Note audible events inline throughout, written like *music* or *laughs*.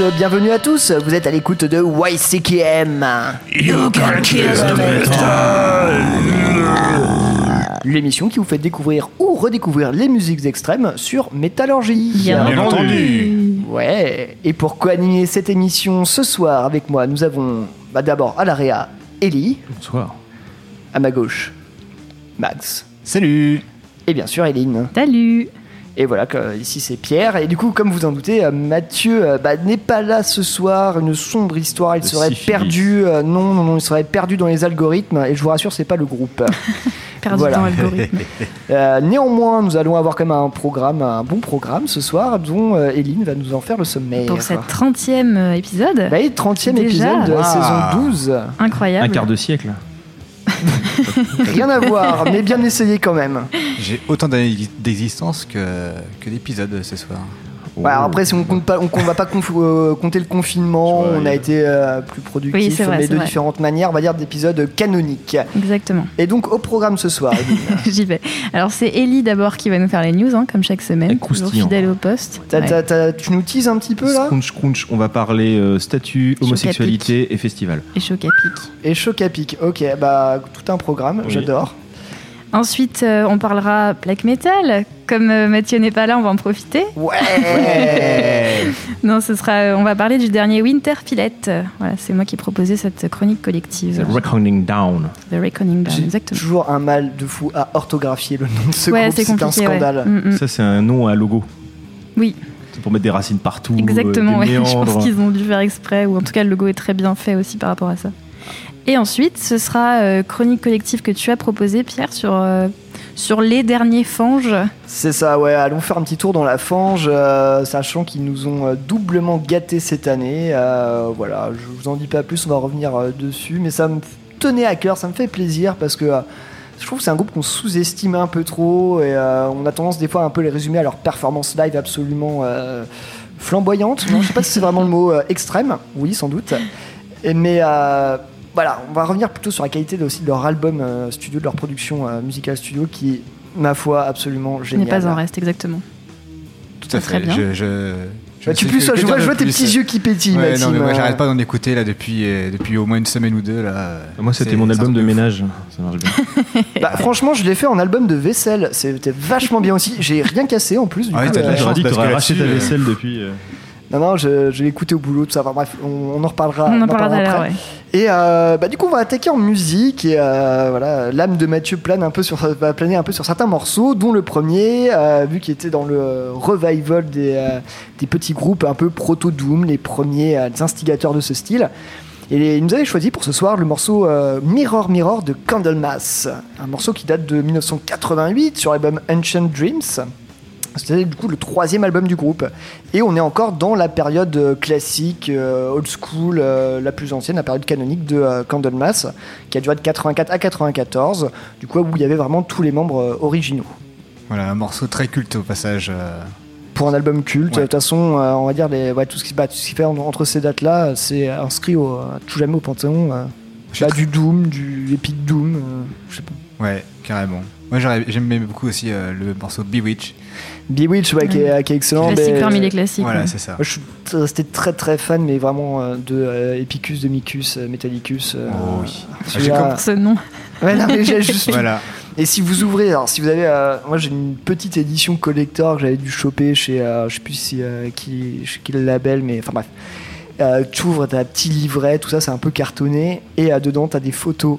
Bienvenue à toutes, bienvenue à tous. Vous êtes à l'écoute de YCKM. You can kiss the metal. L'émission qui vous fait découvrir ou redécouvrir les musiques extrêmes sur Métallurgie. Bien Bien entendu. Ouais. Et pour co-animer cette émission ce soir avec moi, nous avons bah, d'abord à l'AREA Ellie, Bonsoir. à ma gauche Max, Salut. et bien sûr Eline. Salut Et voilà, que, ici c'est Pierre. Et du coup, comme vous en doutez, euh, Mathieu euh, bah, n'est pas là ce soir. Une sombre histoire. Il serait syphilis. perdu. euh, non, non, non, il serait perdu dans les algorithmes. Et je vous rassure, c'est pas le groupe. *laughs* Perdu Voilà. dans l'algorithme. *laughs* Euh, néanmoins, nous allons avoir quand même un programme, un bon programme ce soir, dont euh, Eline va nous en faire le sommaire. Pour cette 30e épisode. Bah, 30e Déjà épisode de la Waouh. saison 12. Incroyable. Un quart de siècle. Rien à voir, mais bien essayé quand même. J'ai autant d'existence que, que d'épisodes ce soir. Oh. Après, si on compte pas, on, on va pas conf- euh, compter le confinement, vois, on a été euh, plus productif, Oui, vrai, mais de vrai. différentes manières, on va dire d'épisodes canoniques. Exactement. Et donc au programme ce soir, *laughs* J'y vais. Alors, c'est Ellie d'abord qui va nous faire les news, hein, comme chaque semaine. Toujours fidèle au poste. tu nous teases un petit peu là? Scrunch, crunch, on va parler euh, statut, homosexualité et festival. Et choc à pic. Et choc à pic, ok, bah tout un programme, Oui. j'adore. Ensuite, euh, on parlera black metal. Comme euh, Mathieu n'est pas là, on va en profiter. Ouais, *laughs* Non, ce sera, euh, on va parler du dernier Winter Fillet. Euh, Voilà, c'est moi qui ai proposé cette chronique collective. The Reckoning Down. The Reckoning Down, J'ai exactement. toujours un mal de fou à orthographier le nom de ce ouais, groupe, c'est un ouais. scandale. Mm, mm. Ça, c'est un nom à logo. Oui. C'est pour mettre des racines partout. Exactement, euh, ouais. *laughs* je pense qu'ils ont dû faire exprès, ou en tout cas le logo est très bien fait aussi par rapport à ça. Et ensuite, ce sera euh, chronique collective que tu as proposé, Pierre, sur, euh, sur les derniers fanges. C'est ça, ouais, allons faire un petit tour dans la fange, euh, sachant qu'ils nous ont doublement gâtés cette année. Voilà, je vous en dis pas plus, on va revenir dessus, mais ça me tenait à cœur, ça me fait plaisir parce que je trouve que c'est un groupe qu'on sous-estime un peu trop et on a tendance des fois à un peu les résumer à leur performance live absolument flamboyante. Non, je sais pas si c'est vraiment le mot extrême, oui, sans doute. Mais voilà, on va revenir plutôt sur la qualité de, aussi de leur album euh, studio, de leur production euh, musicale studio qui est, ma foi, absolument N'est génial. pas en reste, exactement. Tout à Très fait. bien. Je, je, je Bah, tu plus, je vois, je vois tes petits yeux qui pétillent, Ouais, Maxime. non, mais moi Euh, j'arrête pas d'en écouter là depuis, euh, depuis au moins une semaine ou deux là. Moi, c'était mon album de ménage. Ça marche bien. *laughs* Bah, franchement, je l'ai fait en album de vaisselle. C'était vachement bien aussi. J'ai rien cassé en plus. Du Ah ouais, coup, t'as de la euh, chance. J'aurais dit que que racheté ta vaisselle depuis. Non, non, je, je l'ai écouté au boulot, tout ça. Enfin, bref, on, on en reparlera. On en on en parlera après. ouais. Et euh, bah, du coup, on va attaquer en musique. Et euh, voilà, l'âme de Mathieu plane un peu sur, va planer un peu sur certains morceaux, dont le premier, euh, vu qu'il était dans le revival des, des petits groupes un peu proto-doom, les premiers euh, instigateurs de ce style. Et il nous avait choisi pour ce soir le morceau euh, Mirror Mirror de Candlemas, un morceau qui date de 1988 sur l'album Ancient Dreams. C'était du coup le troisième album du groupe. Et on est encore dans la période euh, classique, euh, old school, euh, la plus ancienne, la période canonique de euh, Candlemas, qui a duré de 84 à 94, du coup où il y avait vraiment tous les membres originaux. Voilà, un morceau très culte au passage. Pour un album culte, de Ouais. toute façon, on va dire les, ouais, tout, ce qui, bah, ce qui fait en- entre ces dates-là, c'est inscrit au, tout jamais au Panthéon. Je bah, du Doom, du Epic Doom, je sais pas. Ouais, carrément. Moi j'aimais beaucoup aussi le morceau Bewitch. Bewitch, ouais, qui, est, qui est excellent. Classique mais- parmi les classiques. Voilà, ouais. c'est ça. Moi, je suis resté très très fan, mais vraiment euh, de euh, Epicus, de Micus, euh, Metallicus. euh, Oh oui. celui-là- Ce nom. *laughs* Ouais, non, mais j'ai juste. Voilà. Et si vous ouvrez, alors si vous avez, euh, moi j'ai une petite édition collector que j'avais dû choper chez, euh, je sais plus si euh, qui, chez qui le label, mais enfin bref. Euh, tu ouvres, t'as un petit livret, tout ça, c'est un peu cartonné, et euh, dedans t'as des photos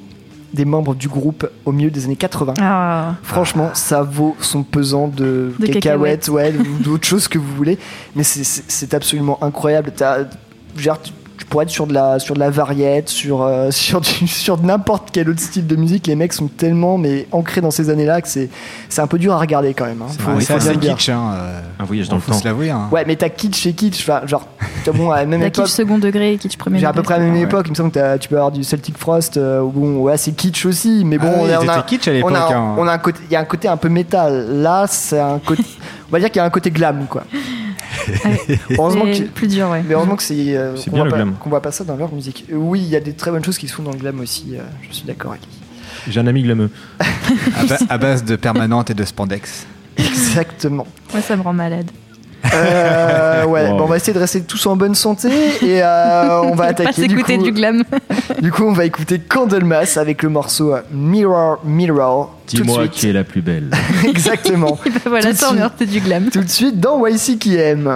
des membres du groupe au milieu des années 80. Ah, Franchement, ça vaut son pesant de, De cacahuètes, ouais, ou d'autres *laughs* choses que vous voulez. Mais c'est- absolument incroyable. Genre, tu, pourrais être sur de la, sur de la variette, sur, euh, *laughs* sur, du- sur n'importe quel autre style de musique. Les mecs sont tellement mais ancrés dans ces années-là que c'est c'est un peu dur à regarder quand même. hein. C'est Faut- c'est assez kitsch, hein. euh, Un voyage dans le temps. se l'avouer. Hein. Ouais, mais t'as kitsch et kitsch. Genre, t'as bon, à la même la époque. kitsch second degré et kitsch premier J'ai à peu près à la même Ouais. époque, il me semble que tu peux avoir du Celtic Frost, euh, bon, ouais, c'est kitsch aussi, mais bon, Ah oui, on a- on a, c'était kitsch à l'époque. on a, hein. on a un côté, il y a un côté un peu métal. Là, c'est un côté, *laughs* on va dire qu'il y a un côté glam, quoi heureusement que... plus dur, ouais. Mais heureusement que c'est euh, qu'on voit, qu voit, pas ça dans leur musique. Oui, il y a des très bonnes choses qui se font dans le glam aussi. Euh, je suis d'accord avec. J'ai un ami glameux. *laughs* à, base de permanente et de spandex. Exactement. Moi, ça me rend malade. Euh, ouais, bon, on va essayer de rester tous en bonne santé et euh, on va *laughs* attaquer. Pas du, coup, du glam. *laughs* du coup, on va écouter Candlemas avec le morceau euh, Mirror Mirror. Dis-moi qui est la plus belle. *laughs* Exactement. bah voilà, ça, on du glam. Tout de suite dans YC qui aime.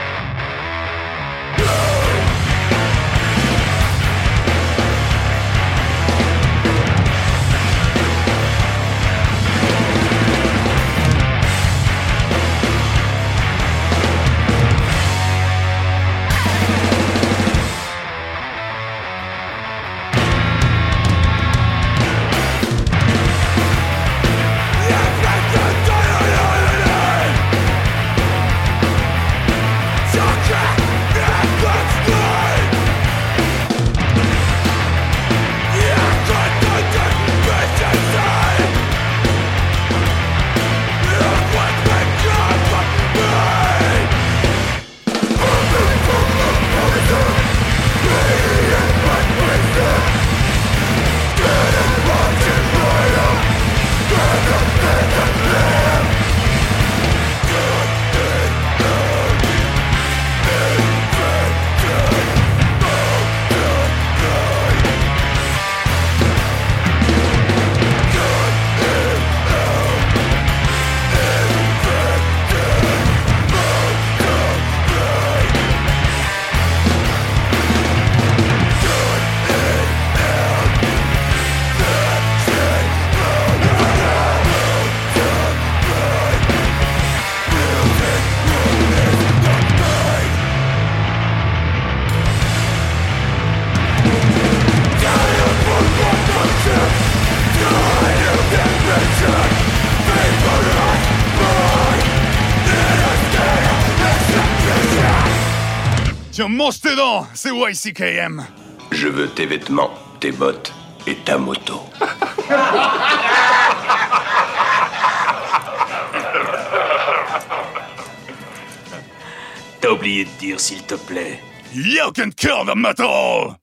Dents, c'est YCKM. Je veux tes vêtements, tes bottes et ta moto. T'as oublié de dire s'il te plaît. Jag kan köra metal!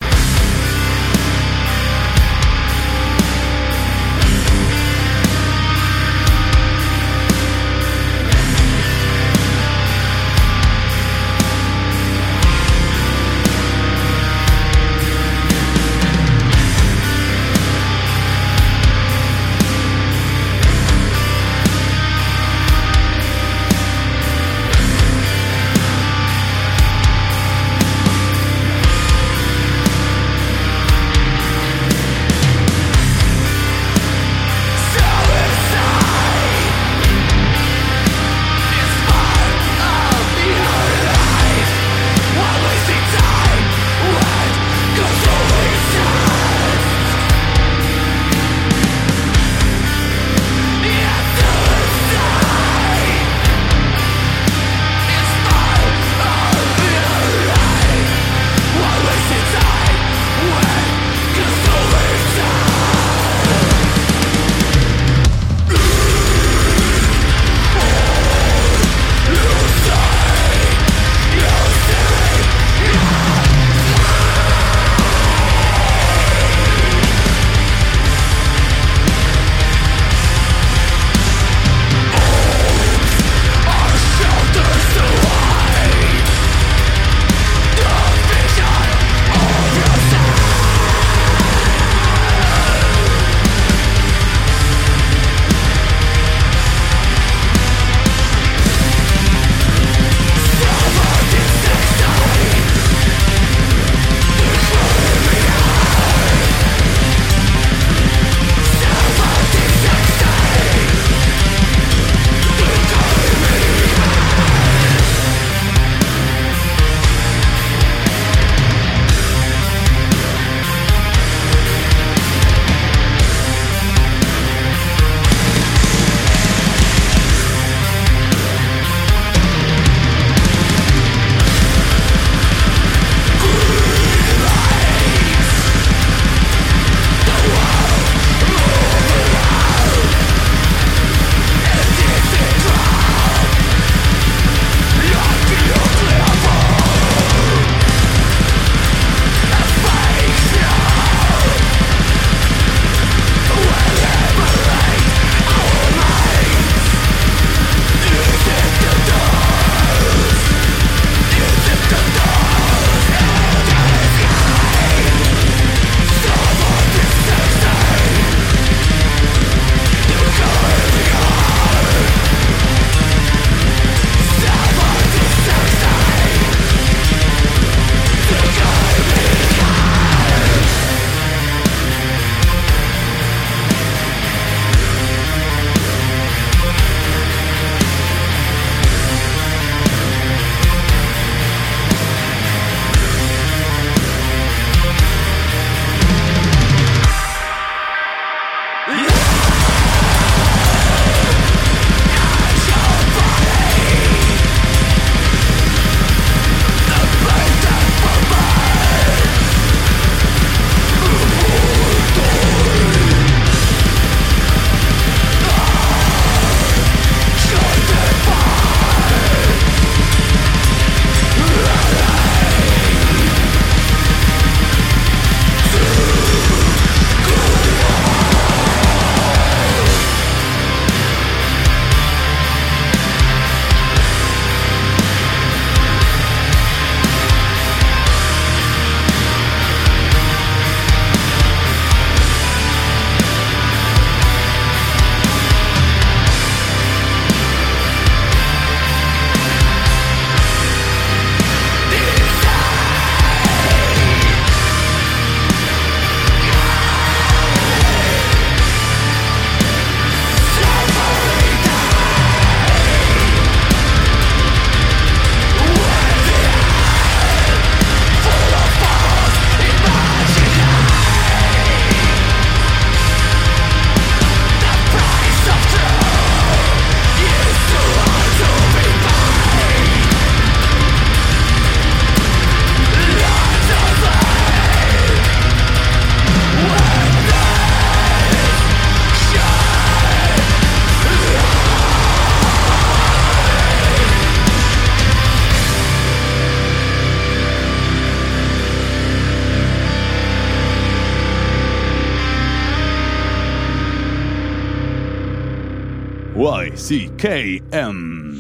YCKM.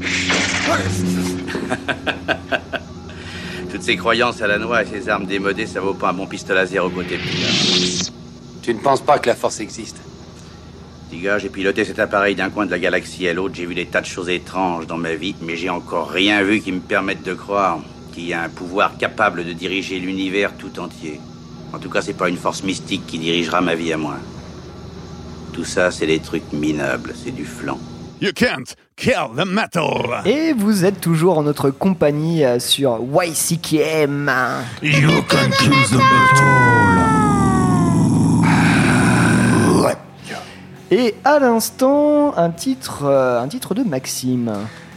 *laughs* Toutes ces croyances à la noix et ces armes démodées, ça vaut pas un bon pistolet laser au côté Tu ne penses pas que la force existe? Petit gars, j'ai piloté cet appareil d'un coin de la galaxie à l'autre, j'ai vu des tas de choses étranges dans ma vie, mais j'ai encore rien vu qui me permette de croire qu'il y a un pouvoir capable de diriger l'univers tout entier. En tout cas, c'est pas une force mystique qui dirigera ma vie à moi. Tout ça, c'est des trucs minables, c'est du flan. You can't kill the metal. Et vous êtes toujours en notre compagnie euh, sur YCKM. You can kill the metal. Et à l'instant, un titre, euh, un titre de Maxime.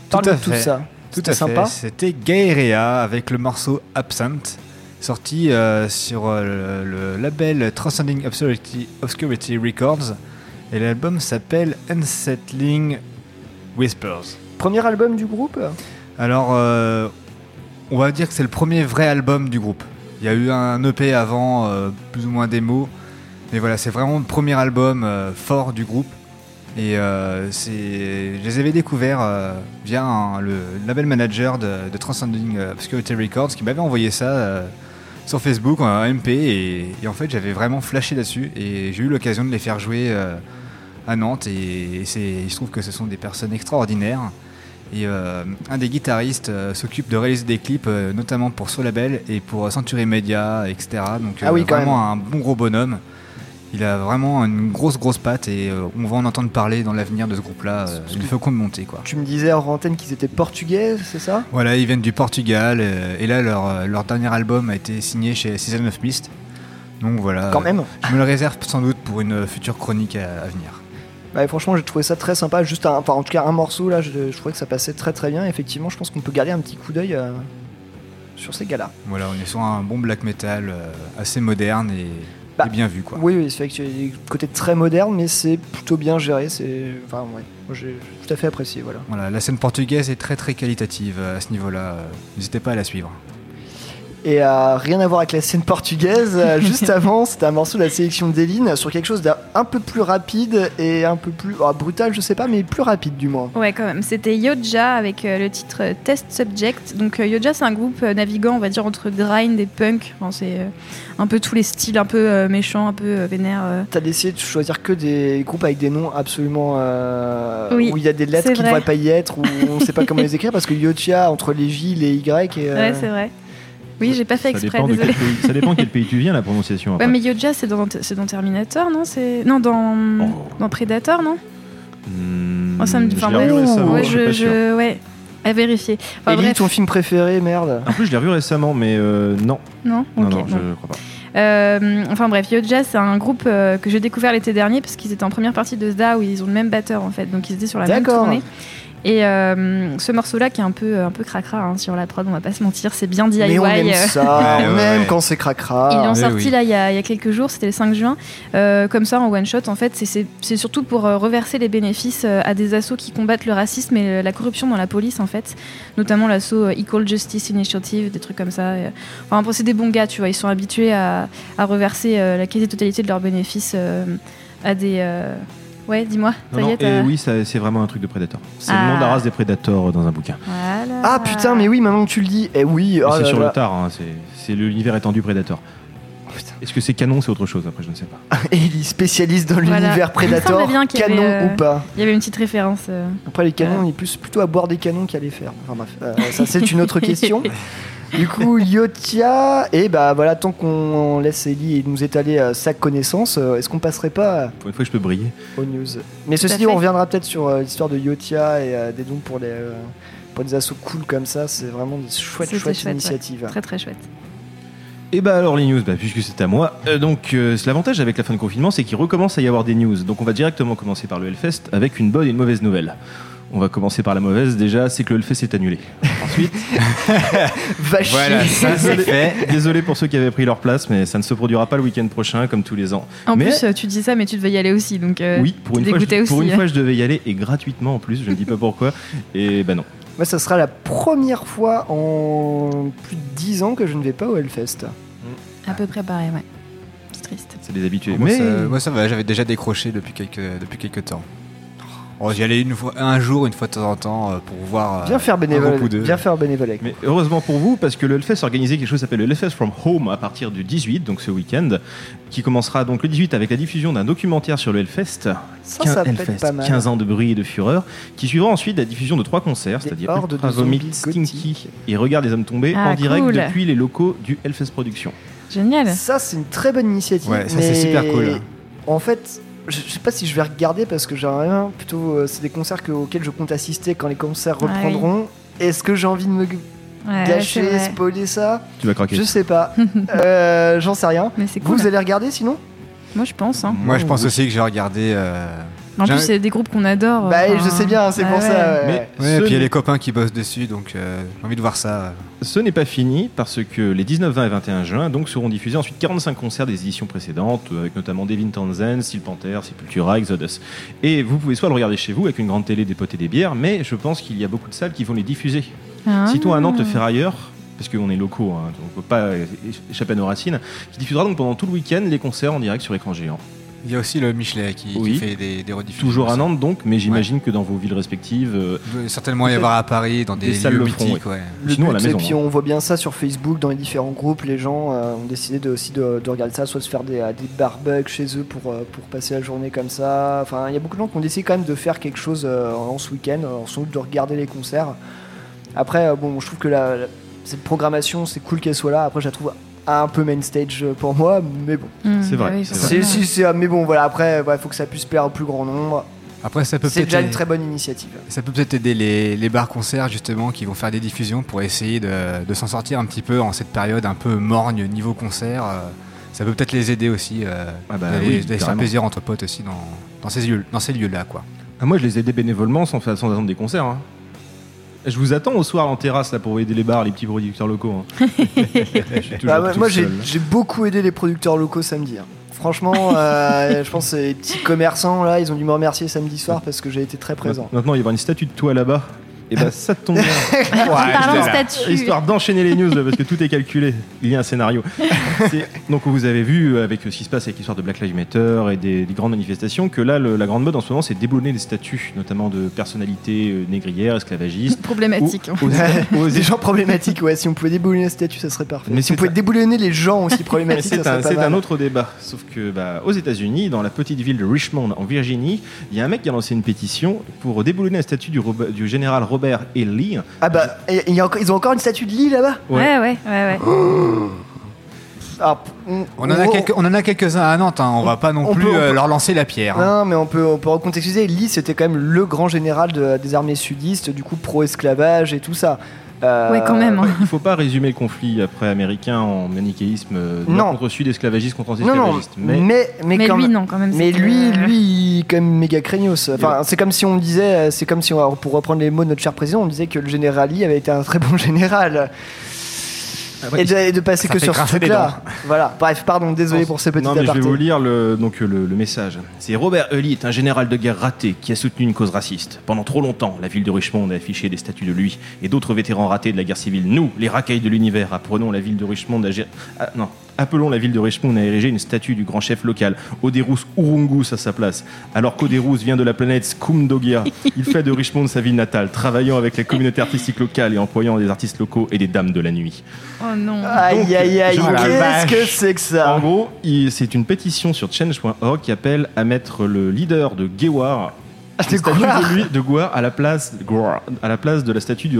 Tout Parle à de tout fait. ça. Tout à sympa. fait. C'était Gaerea avec le morceau Absent, sorti euh, sur euh, le, le label Transcending Obscurity, Obscurity Records. Et l'album s'appelle Unsettling Whispers. Premier album du groupe Alors, euh, on va dire que c'est le premier vrai album du groupe. Il y a eu un EP avant, euh, plus ou moins démo. Mais voilà, c'est vraiment le premier album euh, fort du groupe. Et je les avais découverts via un- le label manager de, de Transcending Obscurity Records qui m'avait envoyé ça sur Facebook en MP. Et, et en fait, j'avais vraiment flashé là-dessus. Et j'ai eu l'occasion de les faire jouer à Nantes. Et, et c'est, il se trouve que ce sont des personnes extraordinaires. Et euh, un des guitaristes euh, s'occupe de réaliser des clips, euh, notamment pour ce label et pour Century Media, etc. Donc Ah oui, quand vraiment un bon gros bonhomme. Il a vraiment une grosse grosse patte et on va en entendre parler dans l'avenir de ce groupe-là. Il faut qu'on monter quoi. Tu me disais hors antenne qu'ils étaient portugais, c'est ça? Voilà, ils viennent du Portugal et là leur, leur dernier album a été signé chez Season of Mist. Donc voilà. Quand même. Je me le réserve sans doute pour une future chronique à, à venir. Ouais, franchement, j'ai trouvé ça très sympa. Juste, un, enfin, en tout cas, un morceau là, je, je trouvais que ça passait très très bien. Effectivement, je pense qu'on peut garder un petit coup d'œil euh, sur ces gars-là. Voilà, on est sur un bon black metal euh, assez moderne et, Bah, et bien vu quoi. Oui, oui, c'est vrai que tu as des côtés très moderne, mais c'est plutôt bien géré. C'est, enfin, ouais, moi, j'ai tout à fait apprécié. Voilà. Voilà, la scène portugaise est très très qualitative euh, à ce niveau-là. N'hésitez pas à la suivre. Et euh, rien à voir avec la scène portugaise. euh, *laughs* juste avant, c'était un morceau de la sélection d'Eline sur quelque chose d'un un peu plus rapide et un peu plus ah, brutal, je sais pas, mais plus rapide du moins. Ouais, quand même. C'était Yoja avec euh, le titre Test Subject. Donc, Yoja, c'est un groupe navigant, on va dire, entre grind et punk. Enfin, c'est un peu tous les styles, un peu méchants, un peu vénères. T'as décidé de choisir que des groupes avec des noms absolument. euh, Oui, où il y a des lettres qui ne vrai. devraient pas y être, où on ne sait pas *laughs* comment les écrire, parce que Yotia, entre les J, les Y. Et, euh, Ouais, c'est vrai. Oui, j'ai pas fait Ça exprès, dépend, de désolé. quel pays, ça dépend de quel pays tu viens, la prononciation. Ouais, mais Yoja, c'est dans, c'est dans Terminator, non? C'est Non, dans, dans Predator, non? Hmm, Oh, ça me- je enfin, bref. récemment, Ouais, je ouais. À vérifier. Enfin, Ellie, bref. ton film préféré, merde. En plus, je l'ai revu récemment, mais euh, non. Non, je crois pas. Euh, enfin bref, Yoja, c'est un groupe euh, que j'ai découvert l'été dernier parce qu'ils étaient en première partie de Zda où ils ont le même batteur en fait, donc ils étaient sur la même D'accord. tournée. Et euh, ce morceau-là qui est un peu un peu cracra hein, sur la prod, on va pas se mentir, c'est bien DIY. Mais on aime euh. *laughs* ça, Ouais, ouais, ouais. quand c'est cracra. Ils l'ont oui, sorti oui. là il y, a, il y a quelques jours, c'était le 5 juin, Euh, comme ça en one shot. En fait, c'est- c'est c'est surtout pour euh, reverser les bénéfices euh, à des assos qui combattent le racisme et euh, la corruption dans la police en fait, notamment l'assaut euh, Equal Justice Initiative, des trucs comme ça. Euh, Enfin, c'est des bons gars, tu vois, ils sont habitués à, à reverser euh, la quasi-totalité de leurs bénéfices euh, à des. Euh, Ouais, dis-moi. Non, Ça y non, est, et t'as- oui, c'est vraiment un truc de Predator. C'est Ah. le nom de la race des Predators dans un bouquin. Voilà. Ah putain, mais oui, maintenant que tu le dis, eh oui, oh c'est sur là. le tard, hein, c'est- c'est l'univers étendu Predator. Est-ce que c'est canon, c'est autre chose Après, je ne sais pas. *laughs* Ellie, spécialiste dans Voilà. l'univers Il me Predator, y avait, canon euh, ou pas. Il y avait une petite référence. euh. Après, les canons, il est plus, plutôt à boire des canons qu'à les faire. Enfin bref, euh, ça c'est une autre question. *laughs* Du coup, Yotia, et bah voilà, tant qu'on laisse Ellie nous étaler euh, sa connaissance, euh, est-ce qu'on passerait pas Pour une fois, je peux briller. aux news? Mais Tout ceci dit, on reviendra peut-être sur euh, l'histoire de Yotia et euh, des dons pour les. euh, pour des assauts cool comme ça, c'est vraiment des chouettes, chouettes chouette, ouais. initiatives. Très très chouette. Et bah alors les news, bah, puisque c'est à moi. Euh, donc euh, c'est l'avantage avec la fin de confinement, c'est qu'il recommence à y avoir des news. Donc on va directement commencer par le Hellfest avec une bonne et une mauvaise nouvelle. On va commencer par la mauvaise déjà, c'est que le Hellfest est annulé. Ensuite, *laughs* Va chier. Voilà, ça c'est fait. désolé pour ceux qui avaient pris leur place, mais ça ne se produira pas le week-end prochain comme tous les ans. En Mais- plus, euh, tu dis ça, mais tu devais y aller aussi, donc. euh, oui, pour une, fois, je, pour une hein. fois je devais y aller et gratuitement en plus, je ne dis pas pourquoi. Et bah non. Moi, ça sera la première fois en plus de 10 ans que je ne vais pas au Hellfest. À peu près pareil, ouais. C'est triste. C'est des habitués. Moi, mais ça, moi, ça va, j'avais déjà décroché depuis quelques, depuis quelques temps. Oh, J'y allais une fois, un jour, une fois de temps en temps euh, pour voir. euh, Viens faire un bénévole. groupe ou deux. Viens faire bénévole avec. Mais heureusement pour vous, parce que le Hellfest a organisé quelque chose qui s'appelle le Hellfest from Home à partir du 18, donc ce week-end, qui commencera donc le 18 avec la diffusion d'un documentaire sur le Hellfest. Ça, ça Hellfest, pas mal. 15 ans de bruit et de fureur, qui suivra ensuite la diffusion de trois concerts, c'est-à-dire Ultra de Vomit, Stinky et Regard des hommes tombés Ah, en direct cool. depuis les locaux du Hellfest Productions. Génial. Ça, c'est une très bonne initiative. Ouais, ça, c'est super cool. En fait, je je sais pas si je vais regarder parce que j'aimerais bien plutôt. euh, c'est des concerts que- auxquels je compte assister quand les concerts Ah oui. reprendront. Est-ce que j'ai envie de me Ouais, gâcher, spoiler ça? Tu vas craquer. Je sais pas. *laughs* Euh, J'en sais rien. Mais c'est Vous, allez regarder sinon? Moi, je pense. hein. Moi, je pense aussi que j'ai regardé. euh, En plus, c'est des groupes qu'on adore. Bah, enfin, je sais bien, c'est ah pour ouais. ça. ouais. Mais Ouais, ce et puis il y a les copains qui bossent dessus, donc euh, j'ai envie de voir ça. Ce n'est pas fini parce que les 19, 20 et 21 juin donc, seront diffusés ensuite 45 concerts des éditions précédentes euh, avec notamment Devin Townsend, Steel Panther, Sepultura, Exodus. Et vous pouvez soit le regarder chez vous avec une grande télé, des potes et des bières, mais je pense qu'il y a beaucoup de salles qui vont les diffuser. Ah. Si toi à Nantes te faire ailleurs, parce qu'on est locaux, hein, donc on peut pas échapper à nos racines, qui diffusera donc pendant tout le week-end les concerts en direct sur écran géant. Il y a aussi le Michelet qui, fait des, des rediffusions. Toujours à. Nantes donc, mais j'imagine que dans vos villes respectives, euh, certainement y avoir à Paris, dans des, Des salles lieux mythiques. Ouais. Le Sinon, à la but, maison, Et puis hein. on voit bien ça sur Facebook, dans les différents groupes, les gens euh, ont décidé de, aussi de, de regarder ça, soit se faire des, euh, des barbecues chez eux pour, euh, pour passer la journée comme ça. Enfin, il y a beaucoup de gens qui ont décidé quand même de faire quelque chose euh, en ce week-end, euh, sans doute de regarder les concerts. Après, euh, bon, je trouve que la, la- cette programmation, c'est cool qu'elle soit là. Après, je la trouve un peu main stage euh, pour moi, mais bon. Mmh, C'est vrai, bah oui, c'est C'est, forcément. si, c'est- mais bon, voilà, après, il faut que ça puisse plaire au plus grand nombre. Après, ça peut C'est peut-être déjà une aider- très bonne initiative. ça peut peut-être aider les, les bars-concerts justement qui vont faire des diffusions pour essayer de, de s'en sortir un petit peu en cette période un peu morgne niveau concert. euh, ça peut peut-être les aider aussi euh, Ah bah d'aller oui, d'aller faire plaisir entre potes aussi dans, dans ces lieux, dans ces lieux-là, quoi. Ah, moi, je les ai aidés bénévolement sans, sans attendre des concerts. hein. Je vous attends au soir en terrasse là pour aider les bars, les petits producteurs locaux. hein. *laughs* Bah, moi, j'ai beaucoup aidé les producteurs locaux samedi. hein. Franchement, euh, je pense que les petits commerçants là, ils ont dû me remercier samedi soir parce que j'ai été très présent. Maintenant, il y aura une statue de toi là-bas. Et bah, ça tombe bien. *laughs* Statut. Histoire d'enchaîner les news parce que tout est calculé. Il y a un scénario. *laughs* Donc, vous avez vu avec ce qui se passe avec l'histoire de Black Lives Matter et des, des grandes manifestations que là, le- la grande mode en ce moment, c'est déboulonner des statues, notamment de personnalités euh, négrières, esclavagistes. Problématique. Ou- aux- aux- des gens problématiques, ouais. Si on pouvait déboulonner la statue, ça serait parfait. Mais si on pouvait un- déboulonner les gens aussi *laughs* problématiques, ça C'est serait un, pas un autre débat. Sauf que bah, aux États-Unis, dans la petite ville de Richmond, en Virginie, il y a un mec qui a lancé une pétition pour déboulonner la statue du, du général Robert E. Lee. Ah bah, et- et il y a encore- ils ont encore une statue de Lee là-bas? Ouais, ouais, ouais, ouais. Ah, p- on, On en a, quelques, on en a quelques-uns à Nantes, hein, on va pas non on plus peut- on euh, peut- leur lancer la pierre. hein. Non, mais on peut, on peut recontextualiser. Lee, c'était quand même le grand général de- des armées sudistes, du coup pro-esclavage et tout ça. Euh, Ouais, quand même. hein. Il faut pas résumer le conflit après américain en manichéisme euh, Non. contre sud, esclavagiste contre Non, non, anti-esclavagiste. mais, Mais, mais, Mais quand lui, même- non, quand même. Mais lui, euh, lui, quand même méga craignos. Enfin, c'est comme si on disait, euh, c'est comme si, on, pour reprendre les mots de notre cher président, on disait que le général Lee avait été un très bon *laughs* général. Ah ouais, et, de, et de passer ça que sur ce truc-là. *laughs* Voilà. Bref, pardon, désolé pour ce petit non, mais je vais vous lire le, donc, le, le message. C'est Robert est un général de guerre raté qui a soutenu une cause raciste. Pendant trop longtemps, la ville de Richmond a affiché des statues de lui et d'autres vétérans ratés de la guerre civile. Nous, les racailles de l'univers, apprenons la ville de Richmond à gé- ah, non, appelons la ville de Richmond à ériger une statue du grand chef local, Oderus Urungus à sa place. Alors qu'Oderus vient de la planète Skumdogia, il fait de Richmond sa ville natale, travaillant avec la communauté artistique locale et employant des artistes locaux et des dames de la nuit. Oh non. Aïe aïe aïe, Donc, je- qu'est-ce que c'est que ça? En gros, c'est une pétition sur change.org qui appelle à mettre le leader de Gewar, Ah, une de statue de lui, de Gwar, à la place, Gwar, à la place de la statue du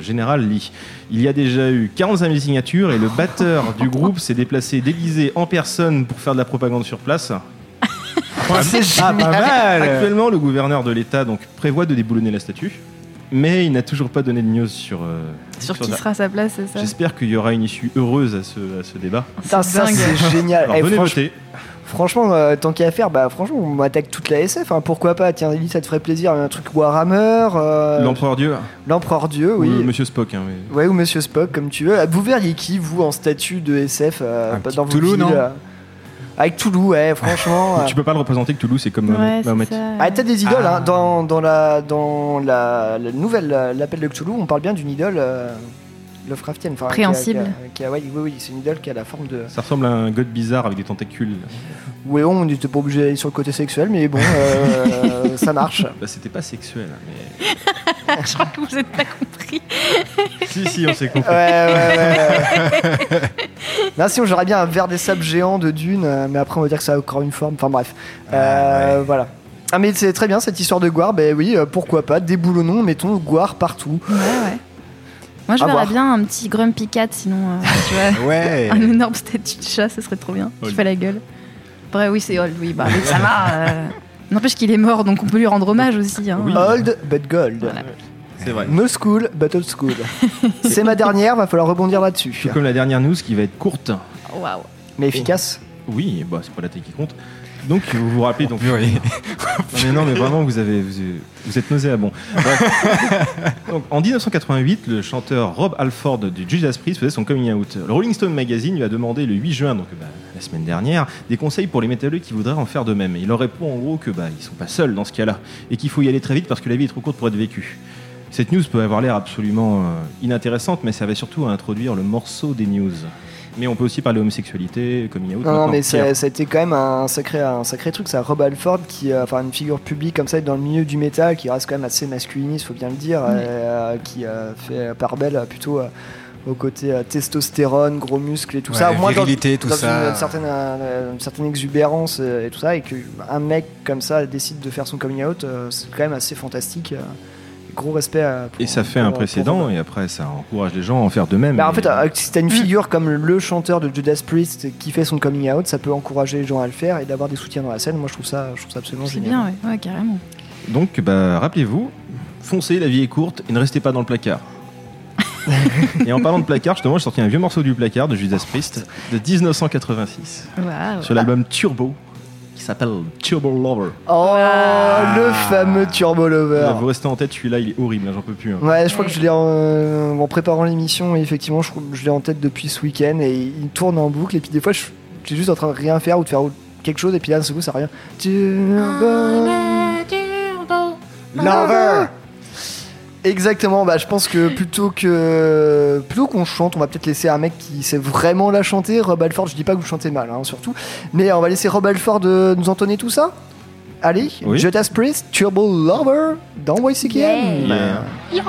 général Lee. Il y a déjà eu 45 000 signatures et le batteur du groupe s'est déplacé déguisé en personne pour faire de la propagande sur place. *laughs* C'est Ah, pas mal Actuellement, le gouverneur de l'État donc prévoit de déboulonner la statue, mais il n'a toujours pas donné de news sur. euh, Sur qui la- sera à sa place, c'est ça? J'espère qu'il y aura une issue heureuse à ce, à ce débat. Putain, ça dingue. c'est génial. Alors Eh, venez franch- voter. Franchement, euh, tant qu'à faire, bah franchement, on m'attaque toute la SF. hein, pourquoi pas? Tiens, Ellie, ça te ferait plaisir. Un truc Warhammer, euh, L'empereur Dieu, l'empereur Dieu, oui. ou Monsieur Spock. hein, oui. Ouais, ou Monsieur Spock, comme tu veux. Vous verriez qui, vous, en statut de SF euh, Un petit dans vos Toulouse, non euh Avec Toulouse, ouais, franchement. *laughs* euh. Tu peux pas le représenter que Toulouse, c'est comme Ouais. Ah, t'as des idoles, Ah. hein. Dans, dans la, dans la, la nouvelle, l'appel de Cthulhu, on parle bien d'une idole. Lovecraftienne. Enfin, Préhensible. qui a- qui a- qui a- ouais, oui, oui, c'est une idole qui a la forme de. Ça ressemble à un god bizarre avec des tentacules. Oui, on n'était pas obligé d'aller sur le côté sexuel, mais bon, euh, *laughs* ça marche. Bah, c'était pas sexuel, mais. *laughs* Je crois que vous n'êtes pas compris. si, si, on s'est compris. Ouais, ouais, ouais. sinon j'aurais bien un verre des sables géant de Dune, euh, mais après on va dire que ça a encore une forme. Enfin bref, Euh, voilà. Ah mais c'est très bien cette histoire de Guar, ben oui, pourquoi pas, déboulonnons, mettons Guar partout. Ouais, ouais. Moi, je À verrais voir. bien un petit Grumpy Cat, sinon, euh, *laughs* tu vois. Ouais. Un énorme statut de chat, ce serait trop bien. Old. fait la gueule. Bref, oui, c'est Old, oui. Bah, mais ça *laughs* va. euh, N'empêche qu'il est mort, donc on peut lui rendre hommage aussi. hein. Oui. Old but gold. Voilà. C'est vrai. No school but old school. *laughs* c'est ma dernière, va falloir rebondir là-dessus. Tout comme la dernière news qui va être courte. Waouh. Mais efficace. Oui, bah, c'est pas la taille qui compte. Donc, vous vous rappelez, donc. Purée. Non mais non mais vraiment vous avez vous, vous êtes nauséabond. *laughs* Donc, en 1988, le chanteur Rob Alford du Judas Priest faisait son coming out. Le Rolling Stone magazine lui a demandé le 8 juin, donc bah, la semaine dernière, des conseils pour les métalleux qui voudraient en faire de même. Et il leur répond en gros que bah ils sont pas seuls dans ce cas-là et qu'il faut y aller très vite parce que la vie est trop courte pour être vécue. Cette news peut avoir l'air absolument euh, inintéressante, mais ça va surtout à introduire le morceau des news. Mais on peut aussi parler homosexualité, coming out. Non, mais ça, ça a été quand même un sacré, un sacré truc. C'est Rob Alford qui, euh, enfin, une figure publique comme ça dans le milieu du métal, qui reste quand même assez masculiniste, faut bien le dire, euh, qui euh, fait part belle euh, plutôt euh, au côté euh, testostérone, gros muscles et tout Ouais, ça. Au moins dans- tout dans ça. Une, certaine, euh, une certaine exubérance euh, et tout ça, et qu'un mec comme ça décide de faire son coming out, euh, c'est quand même assez fantastique. Gros respect. à- pour- Et ça fait pour- un précédent, et après ça encourage les gens à en faire de même. Bah, en fait, euh, si t'as une figure comme le chanteur de Judas Priest qui fait son coming out, ça peut encourager les gens à le faire et d'avoir des soutiens dans la scène. Moi, je trouve ça, je trouve ça absolument C'est génial. bien, ouais. ouais, carrément. Donc, bah, rappelez-vous, foncez, la vie est courte et ne restez pas dans le placard. *laughs* et en parlant de placard, justement, j'ai sorti un vieux morceau du placard de Judas Priest de 1986 Waouh. sur l'album Turbo s'appelle Turbo Lover. Oh, le fameux Turbo Lover. Vous restez en tête, celui-là, il est horrible, j'en peux plus. hein. Ouais, je crois que je l'ai en, euh, en préparant l'émission, et effectivement, je, l'ai en tête depuis ce week-end et il tourne en boucle. Et puis des fois, je je suis juste en train de rien faire ou de faire quelque chose, et puis là, d'un seul coup, ça revient. Turbo Lover Exactement, bah je pense que plutôt que plutôt qu'on chante, on va peut-être laisser un mec qui sait vraiment la chanter, Rob Alford, je dis pas que vous chantez mal hein, surtout, mais on va laisser Rob Alford euh, nous entonner tout ça. Allez, Oui. Judas Priest, Turbo Lover dans YCKM Yeah.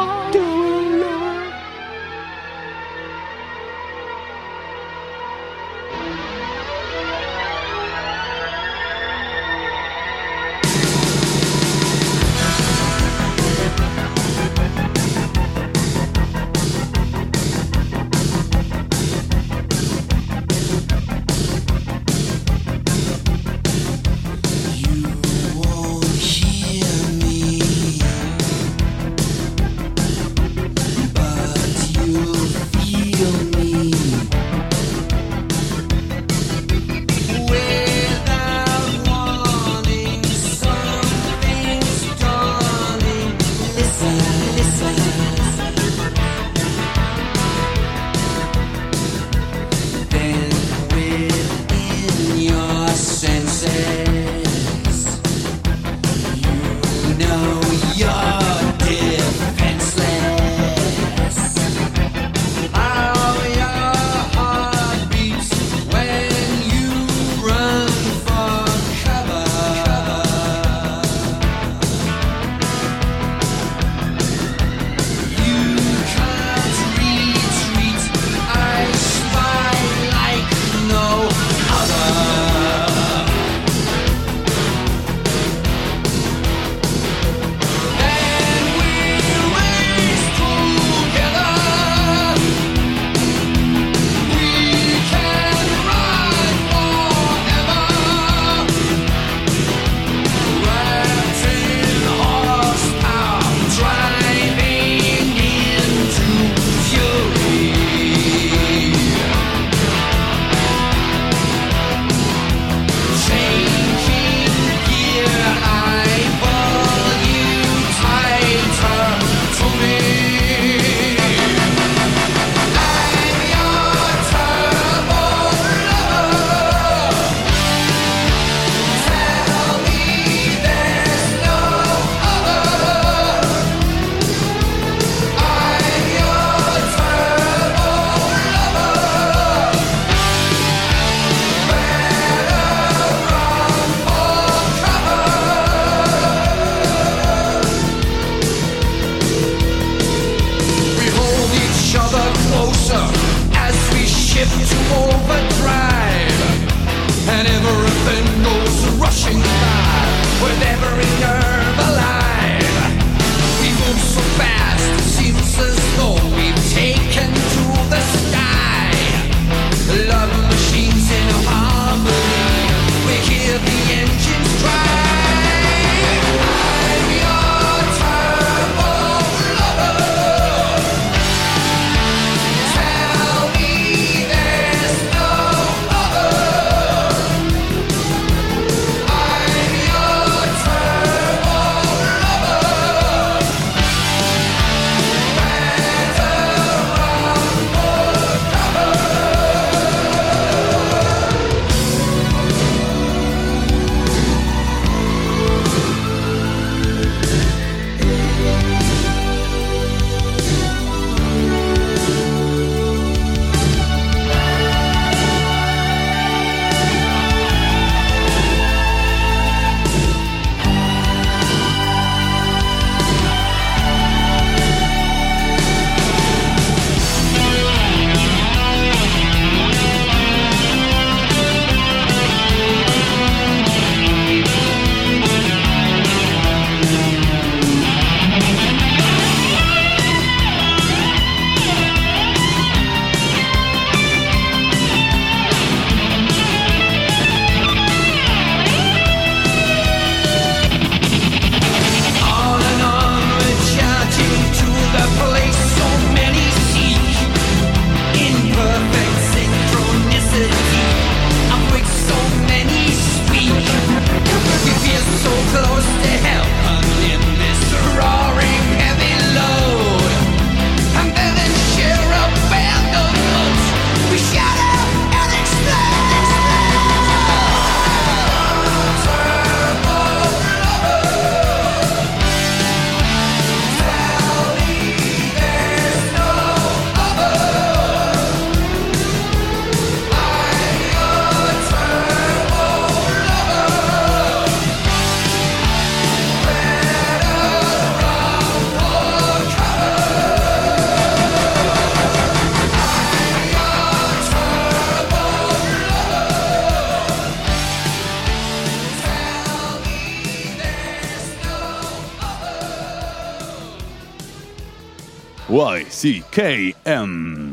CKM.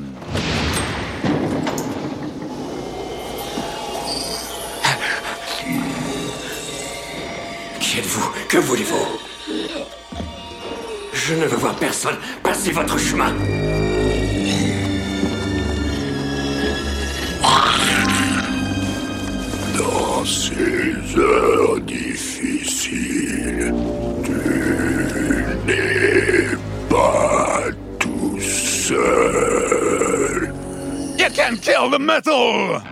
Qui êtes-vous? Que voulez-vous? Je ne veux voir personne. Passez votre chemin. Dans ces heures difficiles. can kill the metal!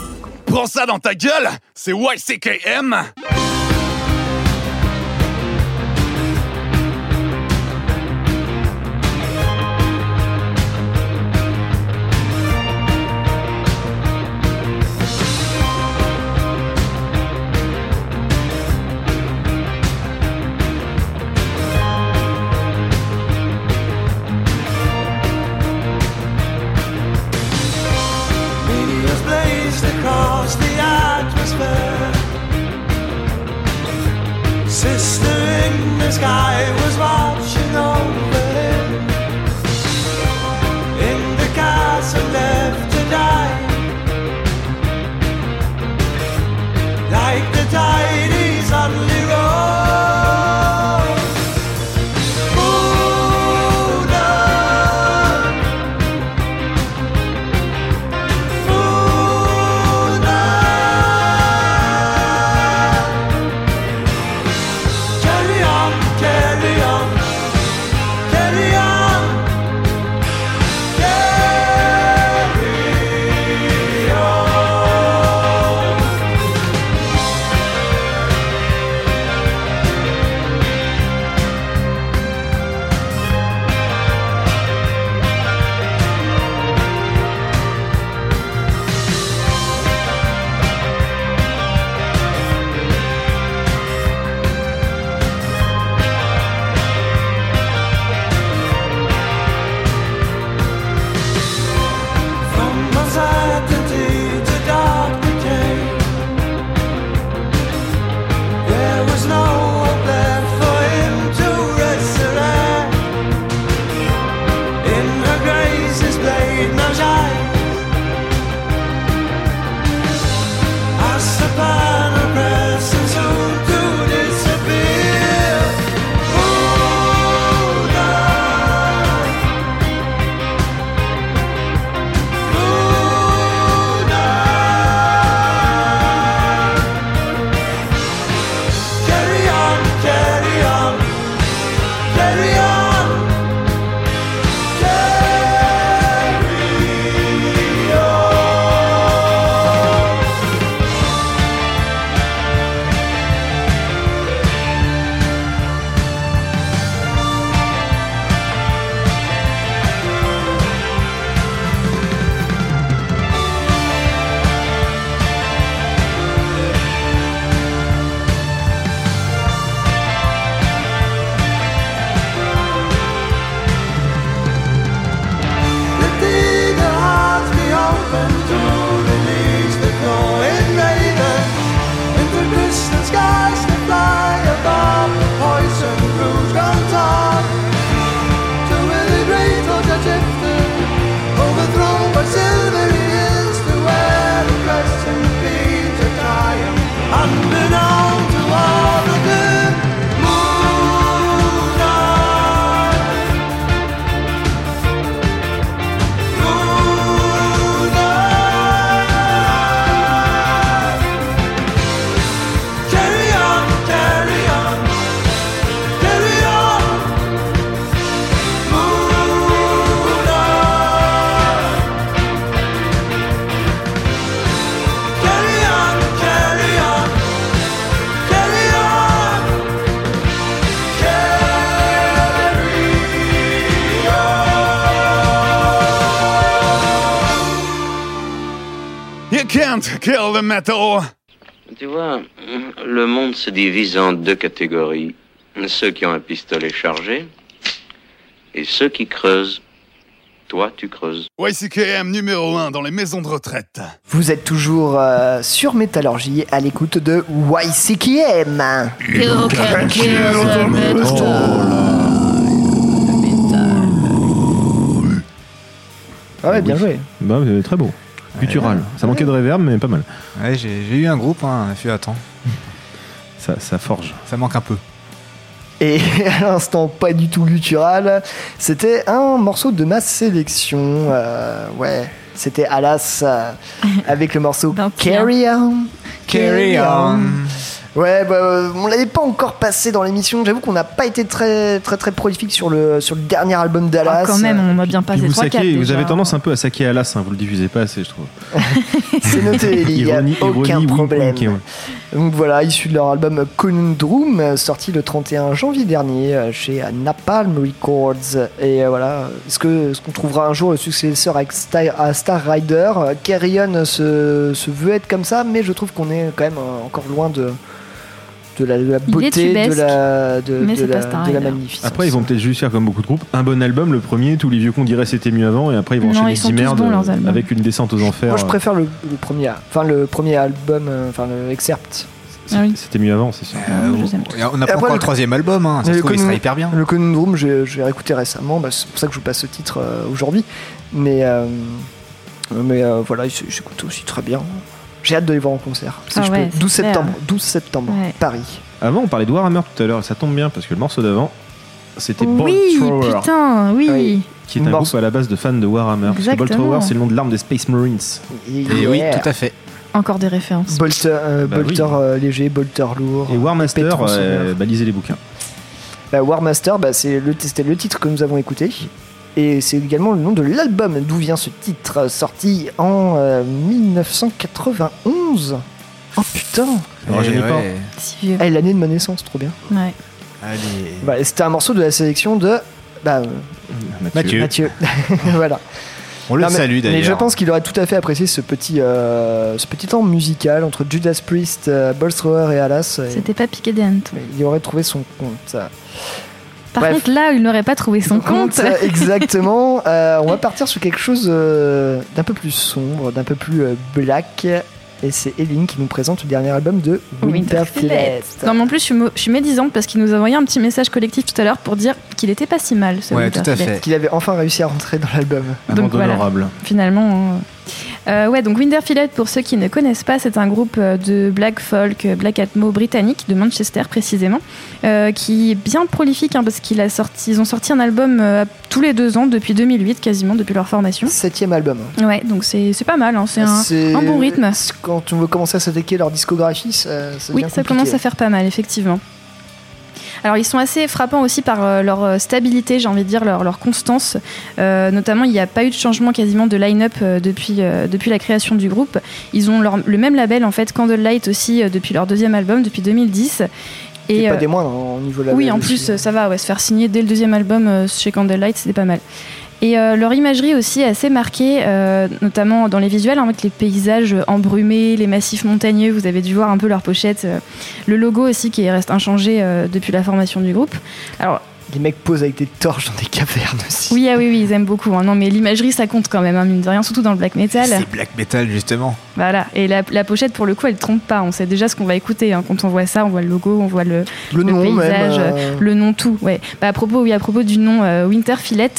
Prends ça dans ta gueule, c'est YCKM. Can't kill the metal. Tu vois, le monde se divise en deux catégories. Ceux qui ont un pistolet chargé et ceux qui creusent. Toi, tu creuses. YCKM numéro 1 dans les maisons de retraite. Vous êtes toujours euh, sur Métallurgie à l'écoute de YCKM. You can kill the Ah ouais, bien joué. Bah, c'est très beau. Guttural. Ouais. Ça manquait de reverb, mais pas mal. Ouais, j'ai eu un groupe, hein, un fut à temps. Ça, ça forge. Ça manque un peu. Et *laughs* à l'instant, pas du tout guttural. C'était un morceau de ma sélection. euh, ouais, c'était Alas euh, *laughs* avec le morceau Carry On. Carry On. Ouais, bah, euh, on l'avait pas encore passé dans l'émission. J'avoue qu'on n'a pas été très très très prolifique sur le sur le dernier album d'Alas. Ah, quand même, on a bien passé vous, 3 4 saquez- vous déjà. avez tendance un peu à saquer Alas, hein, vous le diffusez pas assez, je trouve. *laughs* C'est noté, il n'y a Ironie- aucun ironie, problème. wink, ouais. Donc voilà, issu de leur album Conundrum, sorti le 31 janvier dernier euh, chez Napalm Records. Et euh, voilà, est-ce que- est-ce qu'on trouvera un jour le successeur avec Star, à Star Rider? Euh, Carry On se, se veut être comme ça, mais je trouve qu'on est quand même encore loin de, de, la, de beauté, de la, de, la, de la magnificence. Après, ils vont peut-être juste faire comme beaucoup de groupes. Un bon album, le premier, tous les vieux cons diraient c'était mieux avant, et après ils vont Non, enchaîner ils sont 10 tous merdes bons, leurs euh, albums. avec une descente aux enfers. Moi, je préfère le, le premier, enfin le premier album, euh, enfin le excerpt. Ah oui. C'était mieux avant, c'est sûr. Euh, les aime on n'a pas Après, encore le- le troisième album, hein. ça se trouve, il sera hyper bien. Le Conundrum, je, l'ai réécouté récemment, bah, c'est pour ça que je vous passe ce titre euh, aujourd'hui. Mais, euh, mais euh, voilà, il s'écoute aussi très bien. J'ai hâte de les voir en concert. Si Ah je ouais, peux. c'est 12 clair. septembre, 12 septembre, Ouais. Paris. Avant, on parlait de Warhammer tout à l'heure, et ça tombe bien parce que le morceau d'avant, c'était Bolt Oui, Thrower, putain, oui. Oui. qui est un Morceau- groupe à la base de fans de Warhammer. Parce que Bolt Exactement. Thrower, c'est le nom de l'arme des Space Marines. Et, Et oui, tout à fait. Encore des références. Bolter, euh, Bah bolter oui. euh, léger, bolter lourd. Et War Master, Pétron euh, bah, lisez les bouquins. Bah, War Master, bah, le, c'était le titre que nous avons écouté. Et c'est également le nom de l'album d'où vient ce titre, euh, sorti en euh, 1991. Oh putain rajeunit Eh pas. ouais. Si vieux. Eh, L'année de ma naissance, trop bien. Ouais. Allez. Bah, c'était un morceau de la sélection de bah, euh, Mathieu. Mathieu. *laughs* voilà. On le Non, salue Mais je d'ailleurs. pense qu'il aurait tout à fait apprécié ce petit, euh, ce petit temps musical entre Judas Priest, euh, Bolt Thrower et Alas. C'était pas piqué des hannetons. il aurait trouvé son compte. Par Bref. contre, là, il n'aurait pas trouvé son compte. euh, *laughs* exactement. Euh, on va partir sur quelque chose euh, d'un peu plus sombre, d'un peu plus euh, black. Et c'est Eileen qui nous présente le dernier album de Winter Fillet. Non, mais en plus, je suis, mo- je suis médisante parce qu'il nous a envoyé un petit message collectif tout à l'heure pour dire qu'il était pas si mal. Ce Ouais, Winter tout à fait. Qu'il avait enfin réussi à rentrer dans l'album. Un Donc voilà. honorable. finalement. Euh, ouais, donc Winter Fillet, pour ceux qui ne connaissent pas, c'est un groupe euh, de black folk, euh, black atmo britannique, de Manchester précisément, euh, qui est bien prolifique hein, parce qu'il a sorti, ils ont sorti un album euh, tous les deux ans depuis 2008, quasiment depuis leur formation. Septième album. Ouais, donc c'est pas mal, hein, c'est un, bon rythme. Quand on veut commencer à s'attaquer leur discographie, ça, ça Oui, ça commence à faire pas mal, effectivement. Alors ils sont assez frappants aussi par euh, leur euh, stabilité, j'ai envie de dire, leur, leur constance. Euh, notamment, il n'y a pas eu de changement quasiment de line-up depuis, euh, depuis la création du groupe. Ils ont leur- le même label, en fait, Candlelight aussi, euh, depuis leur deuxième album, depuis 2010. Et pas des moindres hein, au niveau label oui, en aussi. plus, euh, ça va, ouais, se faire signer dès le deuxième album chez Candlelight, c'était pas mal. Et euh, leur imagerie aussi est assez marquée, euh, notamment dans les visuels, hein, avec les paysages embrumés, les massifs montagneux. Vous avez dû voir un peu leur pochette. euh, le logo aussi qui reste inchangé depuis la formation du groupe. Alors, Les mecs posent avec des torches dans des cavernes aussi. oui, ah oui, oui, ils aiment beaucoup. hein. Non, mais l'imagerie, ça compte quand même, hein, mine de rien, surtout dans le black metal. C'est black metal justement. Voilà. Et la, la pochette, pour le coup, elle trompe pas. On sait déjà ce qu'on va écouter. hein. Quand on voit ça, on voit le logo, on voit le, Le le nom paysage, même. euh, le nom tout. Ouais. Bah, à propos, oui, à propos du nom euh, Winter Fillet,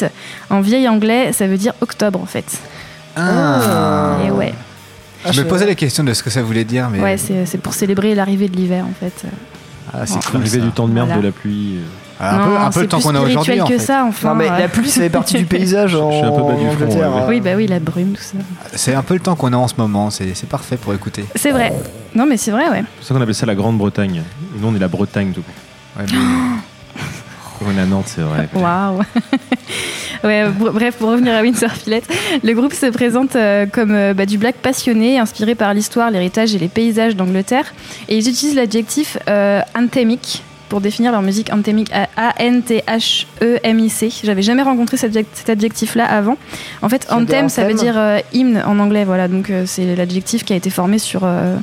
en vieil anglais, ça veut dire octobre en fait. Ah. Et ouais, Je me posais la question de ce que ça voulait dire, mais ouais, c'est pour célébrer l'arrivée de l'hiver en fait. ah, c'est. L'arrivée ça. du temps de merde Voilà. de la pluie. euh. Ah, un peu, un le temps qu'on a aujourd'hui. spirituel En que fait. ça, enfin. Non mais ouais. la pluie ça fait *laughs* partie du paysage en Je suis un peu bas du front, Angleterre. ouais, ouais. Oui, bah oui, la brume, tout ça. C'est un peu le temps qu'on a en ce moment. C'est parfait pour écouter. C'est vrai. Non, mais c'est vrai, ouais. C'est pour ça qu'on appelle ça la Grande-Bretagne. Et nous, on est la Bretagne, tout mais- *gasps* On est à Nantes, c'est vrai. Waouh. *laughs* ouais, br- bref, pour revenir à Winter Fillet, le groupe se présente euh, comme euh, bah, du black passionné, inspiré par l'histoire, l'héritage et les paysages d'Angleterre. Et ils utilisent l'adjectif euh, anthemic pour définir leur musique anthemic A-N-T-H-E-M-I-C. J'avais jamais rencontré cet adjec- cet adjectif-là avant. En fait, anthem, ça veut dire euh, hymne en anglais. Voilà, donc euh, c'est l'adjectif qui a été formé sur. euh,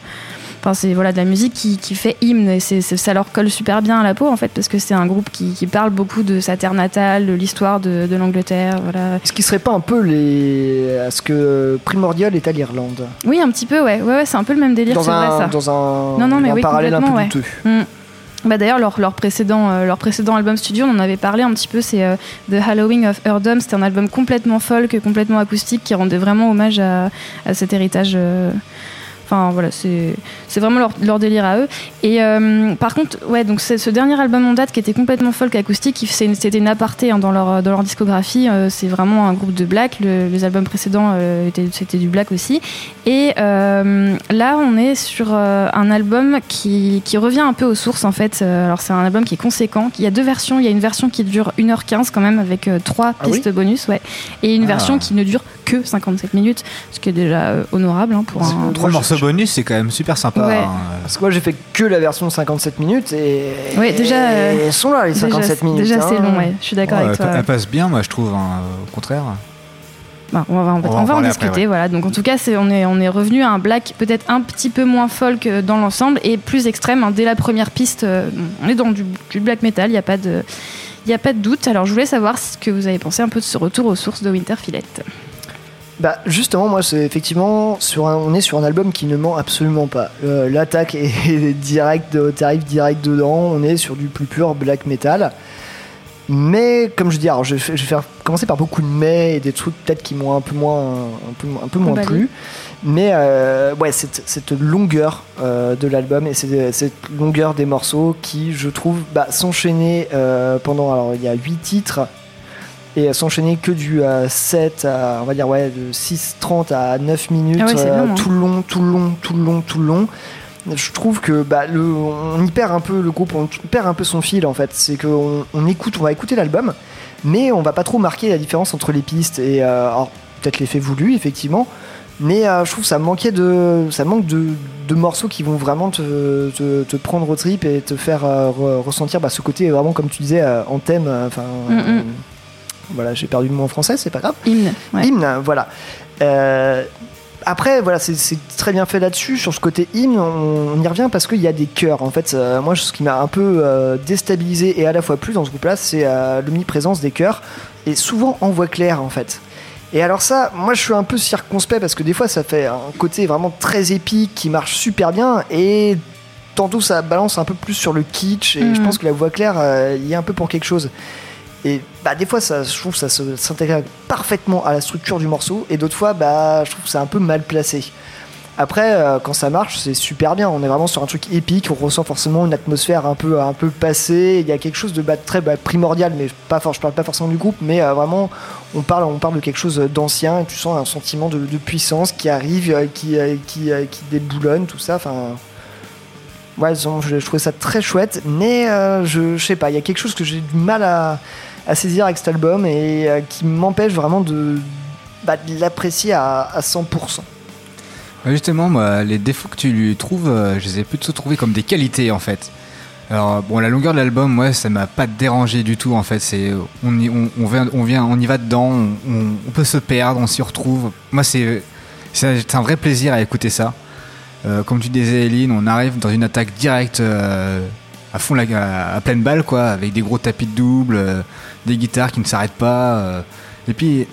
Enfin, c'est voilà, de la musique qui, qui fait hymne et c'est, ça leur colle super bien à la peau en fait parce que c'est un groupe qui, qui parle beaucoup de sa terre natale, de l'histoire de, de l'Angleterre. Voilà. Est-ce qu'il serait pas un peu les... à ce que Primordial est à l'Irlande Oui, un petit peu, ouais. Ouais, ouais c'est un peu le même délire, dans un, vrai ça. dans un, Non, non, mais un oui, parallèle un peu ouais. douteux. Bah d'ailleurs leur, leur précédent euh, leur précédent album studio on en avait parlé un petit peu c'est euh, The Halloween of Eardom c'était un album complètement folk complètement acoustique qui rendait vraiment hommage à, à cet héritage euh, Enfin voilà, c'est vraiment leur, leur délire à eux. Et euh, par contre, ouais, donc c'est ce dernier album en date qui était complètement folk acoustique, c'était une aparté hein, dans leur dans leur discographie. euh, c'est vraiment un groupe de black. Le- les albums précédents euh, c'était du black aussi. Et là, on est sur un album qui, qui revient un peu aux sources en fait. Alors c'est un album qui est conséquent. Il y a deux versions. Il y a une version qui dure 1h15 quand même avec trois Ah oui pistes bonus, ouais, et une Ah. version qui ne dure que 57 minutes, ce qui est déjà honorable hein, pour un. Trois morceaux bonus, c'est quand même super sympa. Ouais. hein. Parce que moi j'ai fait que la version 57 minutes et. Ouais, déjà, et euh, elles sont là les déjà, 57 minutes. Déjà, c'est hein. long, ouais. Je suis d'accord Ouais, avec elle, toi. elle passe bien, moi je trouve, hein, au contraire. Bah, on va, on va- On va on en va en parler discuter, après, ouais. voilà. Donc en tout cas, on, est, on est revenu à un black peut-être un petit peu moins folk euh, dans l'ensemble et plus extrême. hein. Dès la première piste, euh, on est dans du, du black metal, il n'y a pas de... Il n'y a pas de doute. Alors, je voulais savoir ce que vous avez pensé un peu de ce retour aux sources de Winterfillet. Bah justement, moi c'est effectivement sur un- on est sur un album qui ne ment absolument pas. Euh, L'attaque est, *laughs* est direct, euh, t'arrives direct dedans. On est sur du plus pur black metal. Mais comme je dis, alors je, vais- je vais faire commencer par beaucoup de mais et des trucs peut-être qui m'ont un peu moins un peu, un peu moins plu. Mais euh, ouais, cette, cette longueur euh, de l'album et cette, cette longueur des morceaux qui, je trouve, bah, s'enchaîner euh, pendant. Alors, il y a 8 titres et s'enchaîner que du euh, 7 à, on va dire, ouais, de 6-30 à 9 minutes, Ah ouais, euh, long, hein. tout le long, tout le long, tout le long, tout le long. Je trouve que bah, le, on y perd un peu le groupe, on perd un peu son fil en fait. C'est qu'on on écoute, on va écouter l'album, mais on va pas trop marquer la différence entre les pistes. Et euh, alors peut-être l'effet voulu effectivement, mais euh, je trouve que ça manquait de, ça manque de, de morceaux qui vont vraiment te, te, te prendre au trip et te faire euh, re- ressentir bah, ce côté vraiment comme tu disais euh, en thème. Enfin, Mm, mm. Voilà, j'ai perdu le mot en français, c'est pas grave. Hymne. ouais. Hymne, voilà. Euh, après, voilà, c'est- très bien fait là-dessus. Sur ce côté hymne, on, on y revient parce qu'il y a des chœurs. En fait, euh, moi, ce qui m'a un peu euh, déstabilisé et à la fois plus dans ce groupe-là, c'est l'omniprésence des chœurs et souvent en voix claire, en fait. Et alors ça, moi je suis un peu circonspect parce que des fois ça fait un côté vraiment très épique qui marche super bien et tantôt ça balance un peu plus sur le kitsch et je pense que la voix claire il y est un peu pour quelque chose. Et bah des fois ça, je trouve ça s'intègre parfaitement à la structure du morceau. Et d'autres fois bah je trouve que c'est un peu mal placé. Après euh, quand ça marche c'est super bien, on est vraiment sur un truc épique, on ressent forcément une atmosphère un peu un peu passée, il y a quelque chose de bah, très bah, primordial mais pas for- je parle pas forcément du groupe mais euh, vraiment on parle on parle de quelque chose d'ancien. Et tu sens un sentiment de, puissance qui arrive euh, qui qui, qui déboulonne tout ça. Enfin Ouais, je, je trouvais ça très chouette, mais je, je sais pas, il y a quelque chose que j'ai du mal à, à saisir avec cet album et euh, qui m'empêche vraiment de, bah, l'apprécier à, à 100%. Ouais, Justement, moi, les défauts que tu lui trouves, euh, je les ai plutôt trouvés comme des qualités en fait. Alors bon, la longueur de l'album, moi, ça m'a pas dérangé du tout en fait. C'est on, y- vient, on y va dedans, on, peut se perdre, on s'y retrouve. Moi, c'est c'est un vrai plaisir à écouter ça. Euh, comme tu disais, Eline, on arrive dans une attaque directe à fond, à, pleine balle, quoi, avec des gros tapis de double, euh, des guitares qui ne s'arrêtent pas. euh. et puis,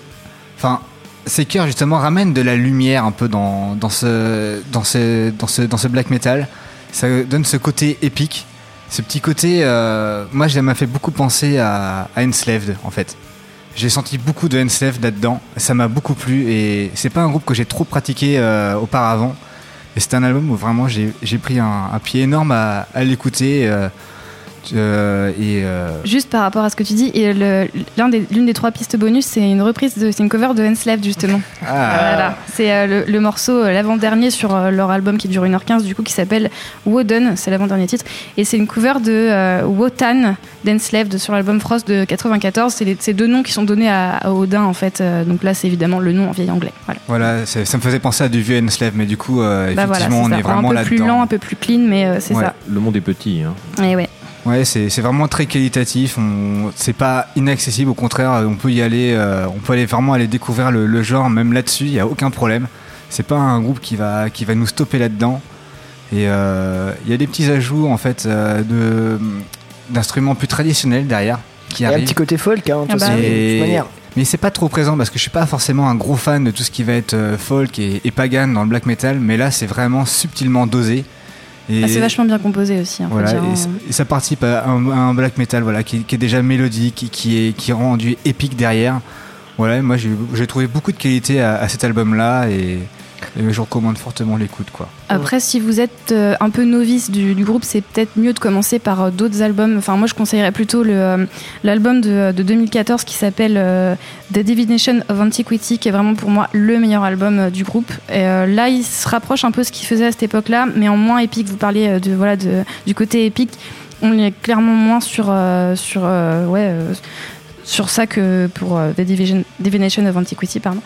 enfin, ces chœurs justement ramènent de la lumière un peu dans, dans, ce, dans, ce, dans, ce, dans ce black metal. Ça donne ce côté épique. Ce petit côté, euh, moi, ça m'a fait beaucoup penser à, à Enslaved en fait. J'ai senti beaucoup de Enslaved là-dedans. Ça m'a beaucoup plu et c'est pas un groupe que j'ai trop pratiqué auparavant. Et c'est un album où vraiment j'ai pris un, pied énorme à, à l'écouter. euh, euh, et euh, Juste par rapport à ce que tu dis, et le- l'un des- l'une des, trois pistes bonus, c'est une reprise, de, c'est une cover de Enslaved justement. *laughs* Ah. Voilà. C'est euh, le, le morceau, l'avant-dernier sur leur album qui dure 1h15, du coup, qui s'appelle Woden, c'est l'avant-dernier titre. Et c'est une cover de euh, Wotan d'Enslaved sur l'album Frost de 94. C'est les- ces deux noms qui sont donnés à, à Odin en fait. Donc là, c'est évidemment le nom en vieil anglais. Voilà. voilà, c'est- ça me faisait penser à du vieux Enslave, mais du coup, euh, Bah voilà, effectivement, c'est on ça. est vraiment un peu là-dedans. plus lent, un peu plus clean, mais euh, c'est Ouais. ça. Le monde est petit. Hein. Et ouais. Ouais, c'est vraiment très qualitatif. C'est pas inaccessible, au contraire, on peut y aller, euh, on peut aller vraiment aller découvrir le, le genre, même là-dessus, il y a aucun problème. C'est pas un groupe qui va qui va nous stopper là-dedans. Et euh, il y a des petits ajouts en fait euh, de d'instruments plus traditionnels derrière qui Il y a un petit côté folk, hein, Ah bah façon, oui. de toute Et- manière. Mais c'est pas trop présent parce que je suis pas forcément un gros fan de tout ce qui va être folk et, et pagan dans le black metal, mais là c'est vraiment subtilement dosé. Ah, c'est vachement bien composé aussi. hein, voilà, et, hein. ça- et ça participe à un, à un black metal voilà, qui, qui est déjà mélodique, qui, est, qui est rendu épique derrière. Voilà, moi j'ai j'ai trouvé beaucoup de qualité à, à cet album-là et, et je recommande fortement l'écoute. quoi. Après, si vous êtes euh, un peu novice du, groupe, c'est peut-être mieux de commencer par euh, d'autres albums. Enfin, moi, je conseillerais plutôt euh, l'album de, de 2014 qui s'appelle The Divination of Antiquity, qui est vraiment pour moi le meilleur album du groupe. Et là, il se rapproche un peu de ce qu'il faisait à cette époque-là, mais en moins épique. Vous parliez de, voilà, du côté épique. On est clairement moins sur, sur, ouais, sur ça que pour The Division- Divination of Antiquity. Pardon.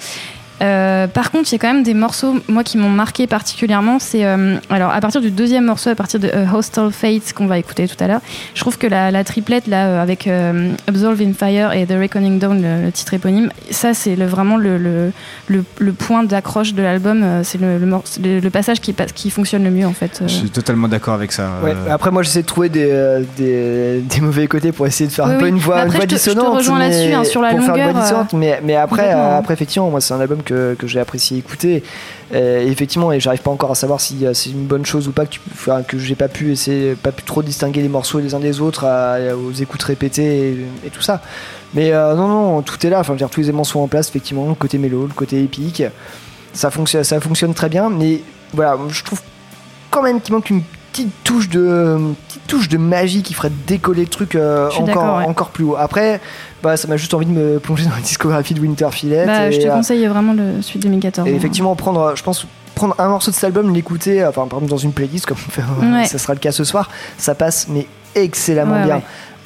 Euh, par contre, il y a quand même des morceaux, moi, qui m'ont marqué particulièrement. C'est euh, alors à partir du deuxième morceau, à partir de A Hostile Fate qu'on va écouter tout à l'heure. Je trouve que la, la triplette là, euh, avec euh, Absolve in Fire et The Reckoning Dawn, le, le titre éponyme, ça c'est le, vraiment le, le, le, le point d'accroche de l'album. C'est le, le, mor- le- le passage qui, passe- qui fonctionne le mieux en fait. Je suis totalement d'accord avec ça. Ouais, Après, moi, j'essaie de trouver des, des, des mauvais côtés pour essayer de faire Oui, un peu oui. une voix, Mais après, une voix je te- je te dissonante. rejoins mais- là-dessus, hein, sur la pour faire une voix longueur, dissonante, mais, mais après, après, effectivement, moi, c'est un album que, que j'ai apprécié écouter. Euh, effectivement, et j'arrive pas encore à savoir si euh, c'est une bonne chose ou pas que, j'ai pas pu essayer, pas pu trop distinguer les morceaux les uns des autres aux écoutes répétées et, et tout ça. Mais euh, non, non, tout est là. Enfin, je veux dire, tous les éléments sont en place, effectivement. Le côté mélo, le côté épique, ça fonctionne, ça fonctionne très bien. Mais voilà, je trouve quand même qu'il manque une petite touche de petite touche de magie qui ferait décoller le truc euh, encore ouais. encore plus haut. Après, bah, ça m'a juste envie de me plonger dans la discographie de Winter Fillet. Bah, et, je te euh, conseille vraiment le suite 2014. et effectivement, prendre, je pense, prendre un morceau de cet album, l'écouter, enfin, par exemple, dans une playlist, comme on fait, Ouais. *laughs* ça sera le cas ce soir, ça passe, mais excellemment bien.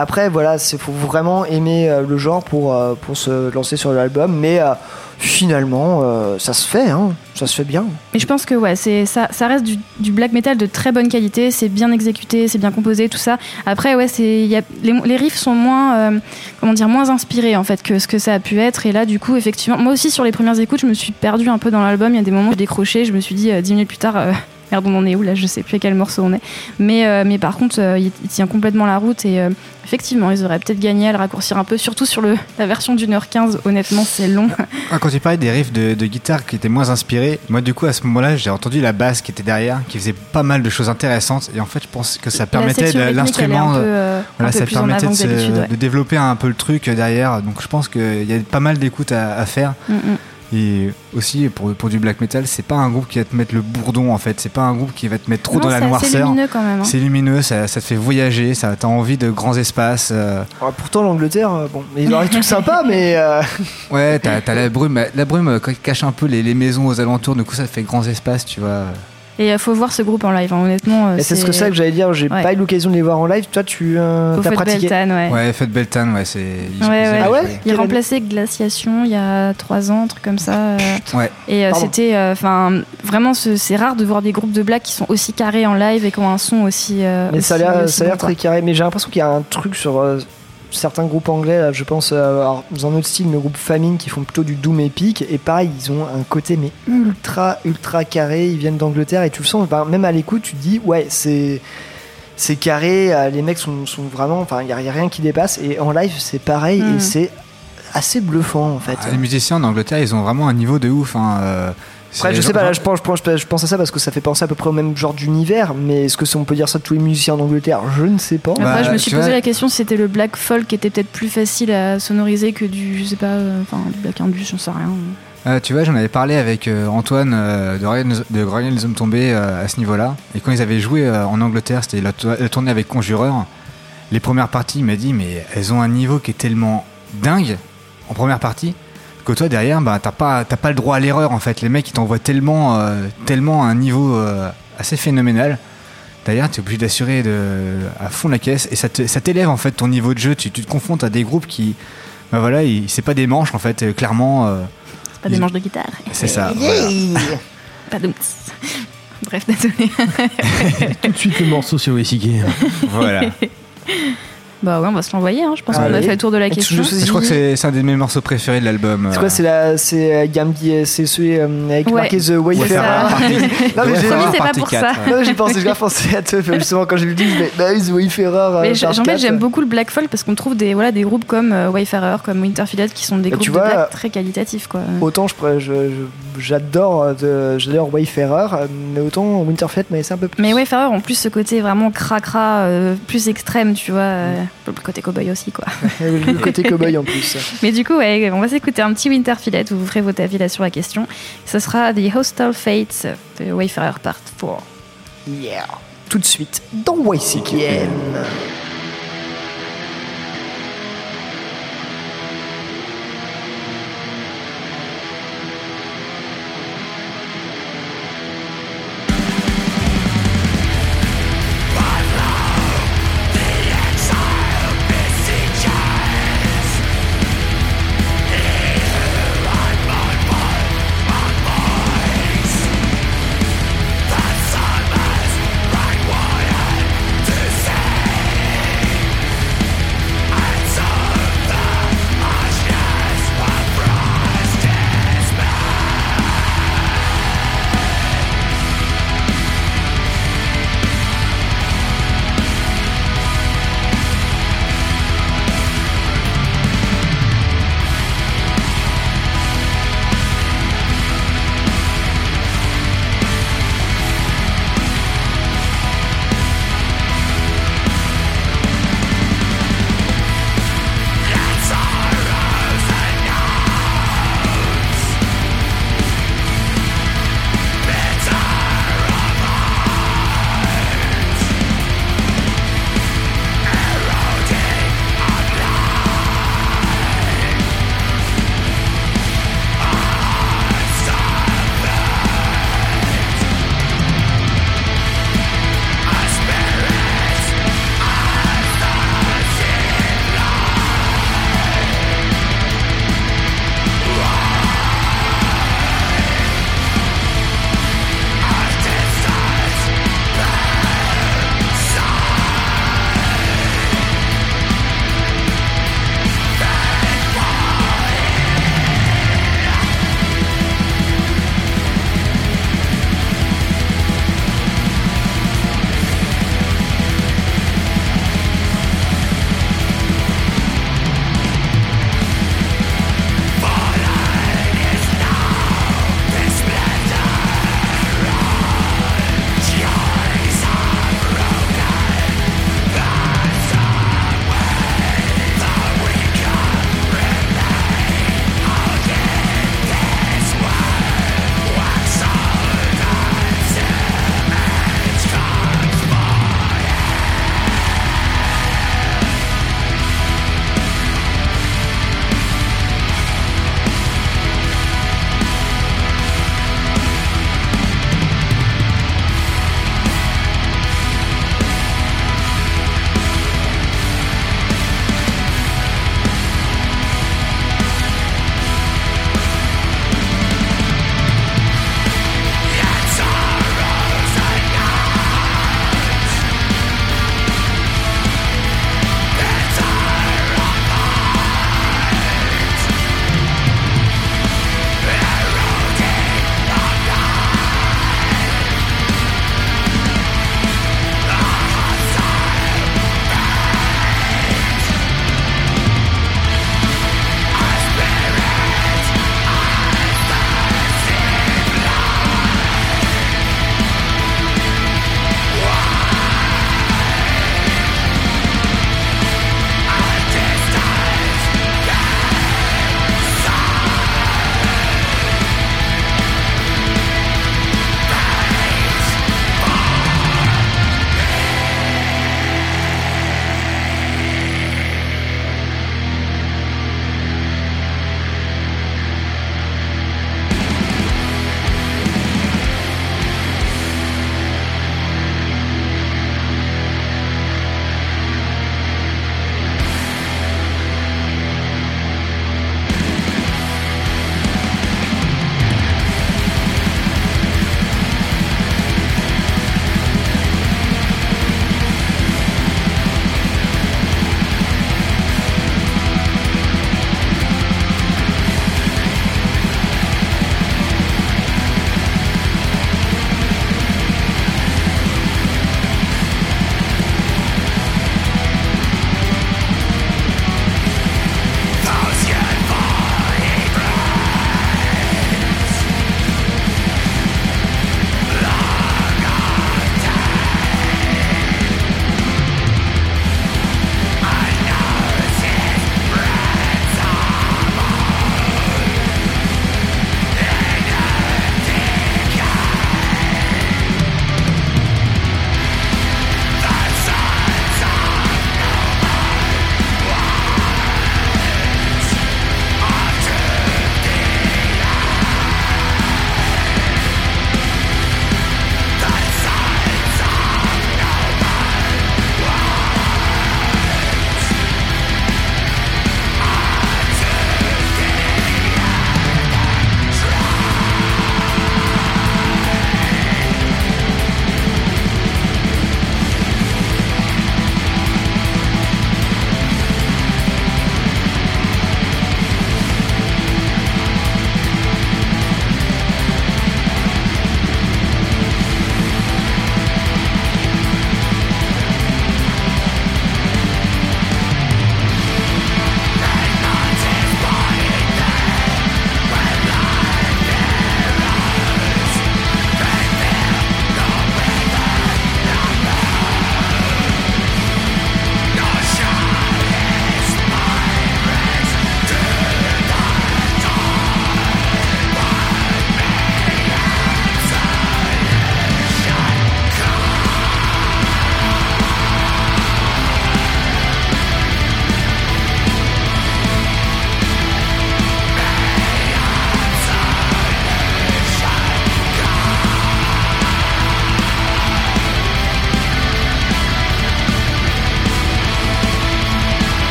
Après, voilà, il faut vraiment aimer euh, le genre pour, euh, pour se lancer sur l'album, mais euh, finalement, ça se fait, hein, ça se fait bien. Et je pense que ouais, c'est ça, reste du, black metal de très bonne qualité. C'est bien exécuté, c'est bien composé, tout ça. Après, ouais, c'est les, riffs sont moins, comment dire, moins inspirés en fait que ce que ça a pu être. Et là, du coup, effectivement, moi aussi sur les premières écoutes, je me suis perdue un peu dans l'album. Il y a des moments où j'ai décroché. Je me suis dit dix minutes plus tard. Merde, on en est où là Je sais plus à quel morceau on est. Mais, euh, mais par contre, euh, il, il tient complètement la route et euh, effectivement, ils auraient peut-être gagné à le raccourcir un peu, surtout sur le, la version d'une heure 15. Honnêtement, c'est long. Ah, Quand tu parlais des riffs de, de guitare qui étaient moins inspirés, moi du coup à ce moment-là j'ai entendu la basse qui était derrière, qui faisait pas mal de choses intéressantes et en fait je pense que ça permettait l'instrument, voilà, ça permettait de, que se- d'habitude, ouais. de développer un peu le truc derrière. Donc je pense qu'il y a pas mal d'écoutes à, à faire. Mm, mm. Et aussi pour, pour du black metal, c'est pas un groupe qui va te mettre le bourdon en fait, c'est pas un groupe qui va te mettre trop Non, dans la c'est noirceur. lumineux quand même, hein. C'est lumineux, ça, ça te fait voyager, ça t'as envie de grands espaces. euh, Alors, pourtant, l'Angleterre, euh, bon, ils ont des trucs sympas, *laughs* mais. euh, Ouais, t'as la brume, la brume euh, cache un peu les, les maisons aux alentours, du coup ça fait grands espaces, tu vois. Et il faut voir ce groupe en live, hein, honnêtement. euh, c'est ce que ça que j'allais dire, j'ai Ouais. pas eu l'occasion de les voir en live. Toi, tu euh, Fête pratiqué. Beltane, ouais. Ouais, Fête Beltane, ouais, c'est. ils- Ouais, ils Ah ouais joué. Il a remplacé Glaciation il y a trois ans, un truc comme ça. euh, Ouais. Et euh, c'était, euh, enfin, vraiment, ce- c'est rare de voir des groupes de black qui sont aussi carrés en live et qui ont un son aussi. euh, Mais ça a aussi- l'air, aussi ça a l'air bon, quoi. très carré. Mais j'ai l'impression qu'il y a un truc sur euh, certains groupes anglais. Là, je pense euh, alors, dans un autre style, le groupe Famine, qui font plutôt du doom épique. Et pareil, ils ont un côté mais ultra, ultra carré. Ils viennent d'Angleterre et tu le sens. Même à l'écoute, tu te dis ouais, c'est c'est carré. euh, Les mecs sont, sont vraiment. Enfin, il y, a rien qui dépasse. Et en live, c'est pareil. Mm. Et c'est assez bluffant en fait. Ah, les musiciens en Angleterre, ils ont vraiment un niveau de ouf. Hein. Après, je sais pas, là, je pense, je, pense, je pense à ça parce que ça fait penser à peu près au même genre d'univers, mais est-ce que on peut dire ça de tous les musiciens en Angleterre Je ne sais pas. Après, Bah, je me suis posé vois- la question si c'était le black folk qui était peut-être plus facile à sonoriser que du, je sais pas, euh, enfin, du black indus, j'en sais rien. Euh, tu vois, j'en avais parlé avec euh, Antoine euh, de Royal les Hommes Tombés euh, à ce niveau-là. Et quand ils avaient joué euh, en Angleterre, c'était la, to- la tournée avec Conjureur. Les premières parties, il m'a dit, mais elles ont un niveau qui est tellement dingue en première partie que toi derrière, bah, t'as pas, t'as pas le droit à l'erreur en fait. Les mecs, ils t'envoient tellement, euh, tellement à un niveau euh, assez phénoménal. D'ailleurs, tu es obligé d'assurer de, à fond la caisse et ça te- ça t'élève en fait ton niveau de jeu. Tu, tu te confrontes à des groupes qui, bah voilà, ils- c'est pas des manches en fait, euh, clairement. euh, C'est pas des manches de guitare. C'est ça. voilà. *laughs* Pas de. Bref, désolé. *laughs* Tout de suite le morceau sur Wessiquet. Voilà. *laughs* Bah ouais, on va se l'envoyer. hein. Je pense qu'on a fait le tour de la Et question. Je crois que c'est un de mes morceaux préférés de l'album. C'est euh, quoi C'est la, c'est euh, Gambi, c'est celui euh, avec Ouais. marqué The Wayfarer. *laughs* Non mais j'ai Promis, c'est pas pour ça. Non, j'ai pensé, j'ai pensé à toi justement quand j'ai vu le disque, mais bah oui, The Wayfarer. Mais en fait, j'aime beaucoup le black folk parce qu'on trouve des, voilà, des groupes comme euh, Wayfarer, comme Winterfillet qui sont des Bah, groupes tu de vois, black très qualitatifs. Quoi. Autant je pourrais- je- je- j'adore Wayfarer, mais autant Winterfell mais c'est un peu plus. Mais Wayfarer, en plus, ce côté vraiment cracra, euh, plus extrême, tu vois, euh, le côté cowboy aussi, quoi. *laughs* le côté cowboy en plus. *laughs* Mais du coup, ouais, on va s'écouter un petit Winterfillet où vous ferez votre avis là sur la question. Ce sera The Hostile Fates de Wayfarer Part 4. Yeah. Tout de suite dans. Right,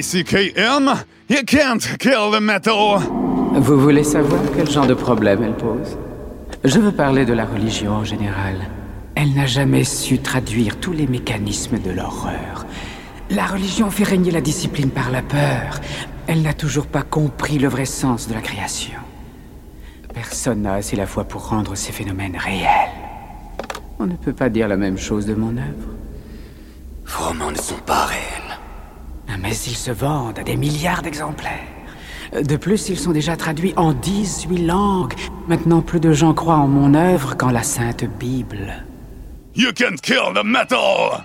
YCKM, you can't kill the metal. Vous voulez savoir quel genre de problème elle pose? Je veux parler de la religion en général. Elle n'a jamais su traduire tous les mécanismes de l'horreur. La religion fait régner la discipline par la peur. Elle n'a toujours pas compris le vrai sens de la création. Personne n'a assez la foi pour rendre ces phénomènes réels. On ne peut pas dire la même chose de mon œuvre. Vos romans ne sont pas réels. Mais ils se vendent à des milliards d'exemplaires. De plus, ils sont déjà traduits en 18 langues. Maintenant, plus de gens croient en mon œuvre qu'en la Sainte Bible. You can't kill the metal.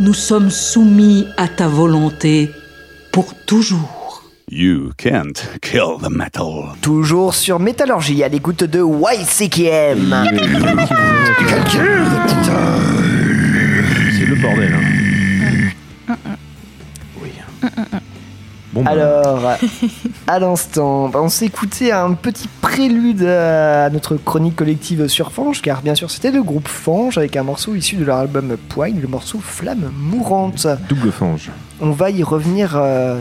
nous sommes soumis à ta volonté pour toujours. You can't kill the metal. Toujours sur Métallurgie à l'écoute de YCKM. C'est le bordel. hein. Bon, bah, Alors, à l'instant, on s'est écouté un petit prélude à notre chronique collective sur Fange, car bien sûr c'était le groupe Fange avec un morceau issu de leur album Poigne, le morceau Flamme Mourante. double fange. On va y revenir euh,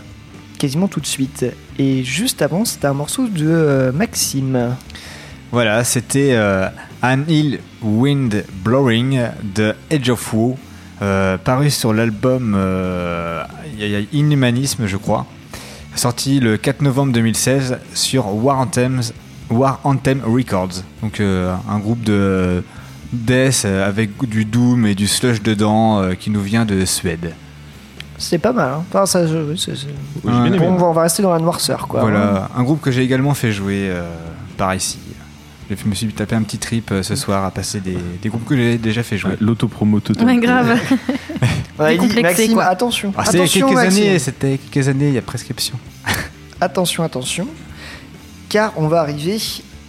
quasiment tout de suite. Et juste avant, c'était un morceau de euh, Maxime. Voilà, c'était euh, An Hill Wind Blowing de Edge of Woe, paru sur l'album Inhumanisme, je crois, sorti le 4 novembre 2016 sur War Anthems, War Anthem Records. Donc euh, un groupe de death euh, avec du doom et du slush dedans euh, qui nous vient de Suède. C'est pas mal. Hein. Enfin, ça, je- c'est- c'est- on, va, on va rester dans la noirceur, quoi. Voilà, un groupe que j'ai également fait jouer euh, par ici. Je me suis tapé un petit trip euh, ce soir à passer des, des groupes que j'ai déjà fait jouer. L'autopromo total. Ouais, grave. On a *laughs* dit, Maxime, quoi. attention. Ah, c'était il y a attention, quelques Maxime. années, c'était il y a quelques années, il y a prescription. *laughs* Attention, attention. Car on va arriver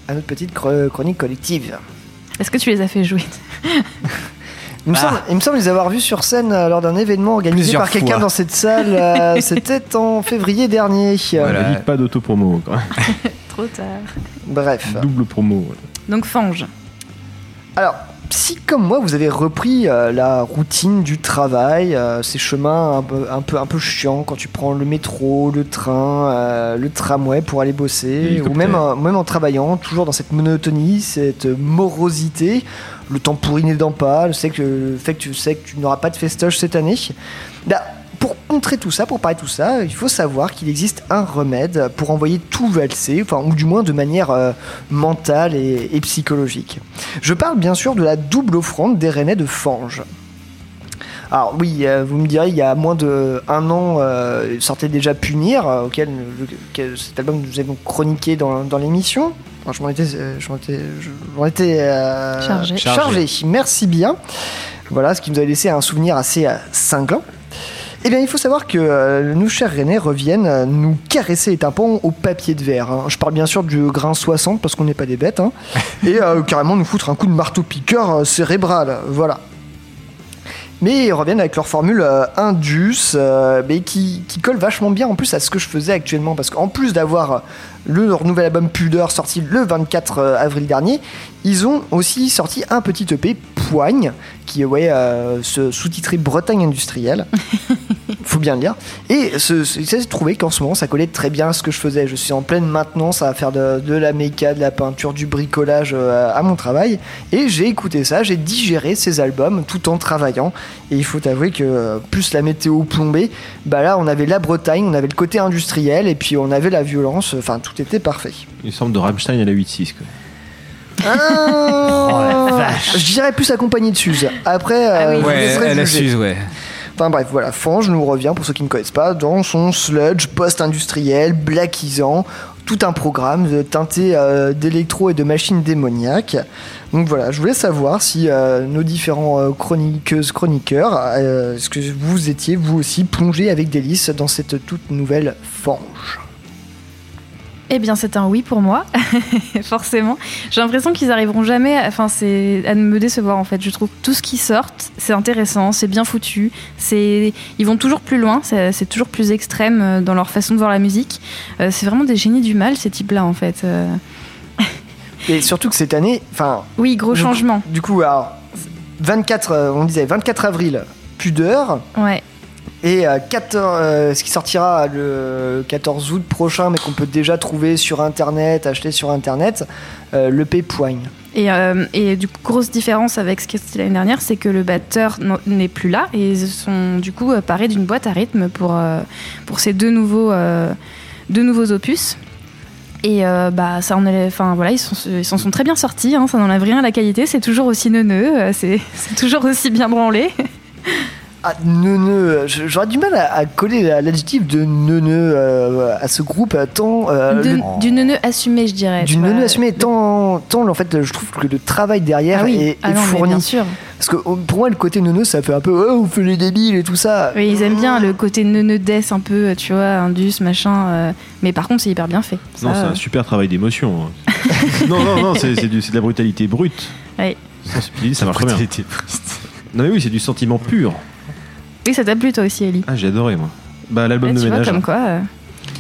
à notre petite chr- chronique collective. Est-ce que tu les as fait jouer? Il me, semble, il me semble les avoir vus sur scène euh, lors d'un événement organisé Plusieurs par quelqu'un dans cette salle. euh, *laughs* C'était en février dernier. Voilà. Dites pas d'autopromo. Trop tard. Bref. Double promo. Donc Fange. Alors, si comme moi vous avez repris euh, la routine du travail, euh, ces chemins un peu, un peu un peu chiants quand tu prends le métro, le train, euh, le tramway pour aller bosser, ou même, euh, même en travaillant, toujours dans cette monotonie, cette morosité, le temps pourri n'aidant pas, le, fait que, le fait que tu sais que tu n'auras pas de festoche cette année. Bah, contrer tout ça, pour parler de tout ça, il faut savoir qu'il existe un remède pour envoyer tout valser, enfin, ou du moins de manière euh, mentale et, et psychologique. Je parle bien sûr de la double offrande des Rennais de Fange. Alors oui, euh, vous me direz, il y a moins de un an, euh, sortait déjà Punir, euh, auquel cet album nous avons chroniqué dans, dans l'émission. Enfin, je m'en étais, je m'en étais, je m'en étais, euh, Chargé. chargé. Merci bien. Voilà, ce qui nous a laissé un souvenir assez euh, cinglant. Eh bien, il faut savoir que euh, nos chers Rennais reviennent euh, nous caresser les tympans au papier de verre. hein. Je parle bien sûr du grain 60 parce qu'on n'est pas des bêtes. hein. *laughs* Et euh, carrément nous foutre un coup de marteau-piqueur euh, cérébral. Voilà. Mais ils reviennent avec leur formule euh, Indus, euh, mais qui, qui colle vachement bien en plus à ce que je faisais actuellement. Parce qu'en plus d'avoir le, leur nouvel album Pudeur sorti le 24 avril dernier, ils ont aussi sorti un petit EP, Poigne, qui est ouais, euh, se- sous-titré Bretagne industrielle. *laughs* faut bien le dire. Et ce, ce- il s'est trouvé qu'en ce moment, ça collait très bien à ce que je faisais. Je suis en pleine maintenance à faire de, de la méca, de la peinture, du bricolage euh, à mon travail. Et j'ai écouté ça, j'ai digéré ces albums tout en travaillant. Et il faut avouer que euh, plus la météo plombée, bah là, on avait la Bretagne, on avait le côté industriel, et puis on avait la violence. Enfin, tout était parfait. Une sorte de Rammstein à la 8-6. quoi. Ah, *laughs* Je dirais plus accompagné de Suze. Après, euh, je vous Ouais, laisserai elle a juger. Suze, ouais. Enfin bref, voilà, Fange nous revient, pour ceux qui ne connaissent pas, dans son sludge post-industriel, blackisant, tout un programme de teinté euh, d'électro et de machines démoniaques. Donc voilà, je voulais savoir si euh, nos différents euh, chroniqueuses, chroniqueurs, euh, est-ce que vous étiez vous aussi plongé avec délice dans cette toute nouvelle Fange? Eh bien, c'est un oui pour moi, *laughs* forcément. J'ai l'impression qu'ils arriveront jamais, à- enfin, c'est à me décevoir en fait. Je trouve que tout ce qui sort, c'est intéressant, c'est bien foutu. Ils vont toujours plus loin, c'est toujours plus extrême euh, dans leur façon de voir la musique. Euh, c'est vraiment des génies du mal ces types-là en fait. Euh, Et surtout que cette année, enfin. Oui, gros du coup- changement. Du coup, alors, 24, euh, on disait 24 avril, pudeur. Ouais. Et euh, 14, euh, ce qui sortira le 14 août prochain, mais qu'on peut déjà trouver sur internet, acheter sur internet, euh, le Point. Et, euh, et du coup, grosse différence avec ce qui était l'année dernière, c'est que le batteur n'est plus là et ils sont du coup euh, parés d'une boîte à rythme pour, euh, pour ces deux nouveaux, euh, deux nouveaux opus. Et euh, bah ça voilà, ils s'en sont très bien sortis. hein, ça n'enlève rien à la qualité. C'est toujours aussi neuneux, euh, c'est *laughs* toujours aussi bien branlé. *laughs* Ah, neuneux, je- j'aurais du mal à, à coller l'adjectif de neuneux euh, à ce groupe, euh, tant. euh, De- le- du neuneux assumé, je dirais. du neuneux assumé, tant, tant en fait, je trouve que le travail derrière Ah oui. est, Ah est non, fourni. bien sûr. Parce que oh, pour moi, le côté neuneux, ça fait un peu oh, on fait les débiles et tout ça. Oui, ils aiment bien le côté neuneux death un peu, tu vois, indus, machin. euh, mais par contre, c'est hyper bien fait. Ça, Non, c'est euh, un super travail d'émotion. hein. *laughs* non, non, non, c'est de la brutalité brute. ouais. Sans subtilité, ça marche très bien. *laughs* Non, mais oui, c'est du sentiment pur. Oui, ça t'a plu toi aussi, Ellie. Ah, j'ai adoré, moi. Bah, l'album Ouais, de tu vois, ménage. comme quoi. euh,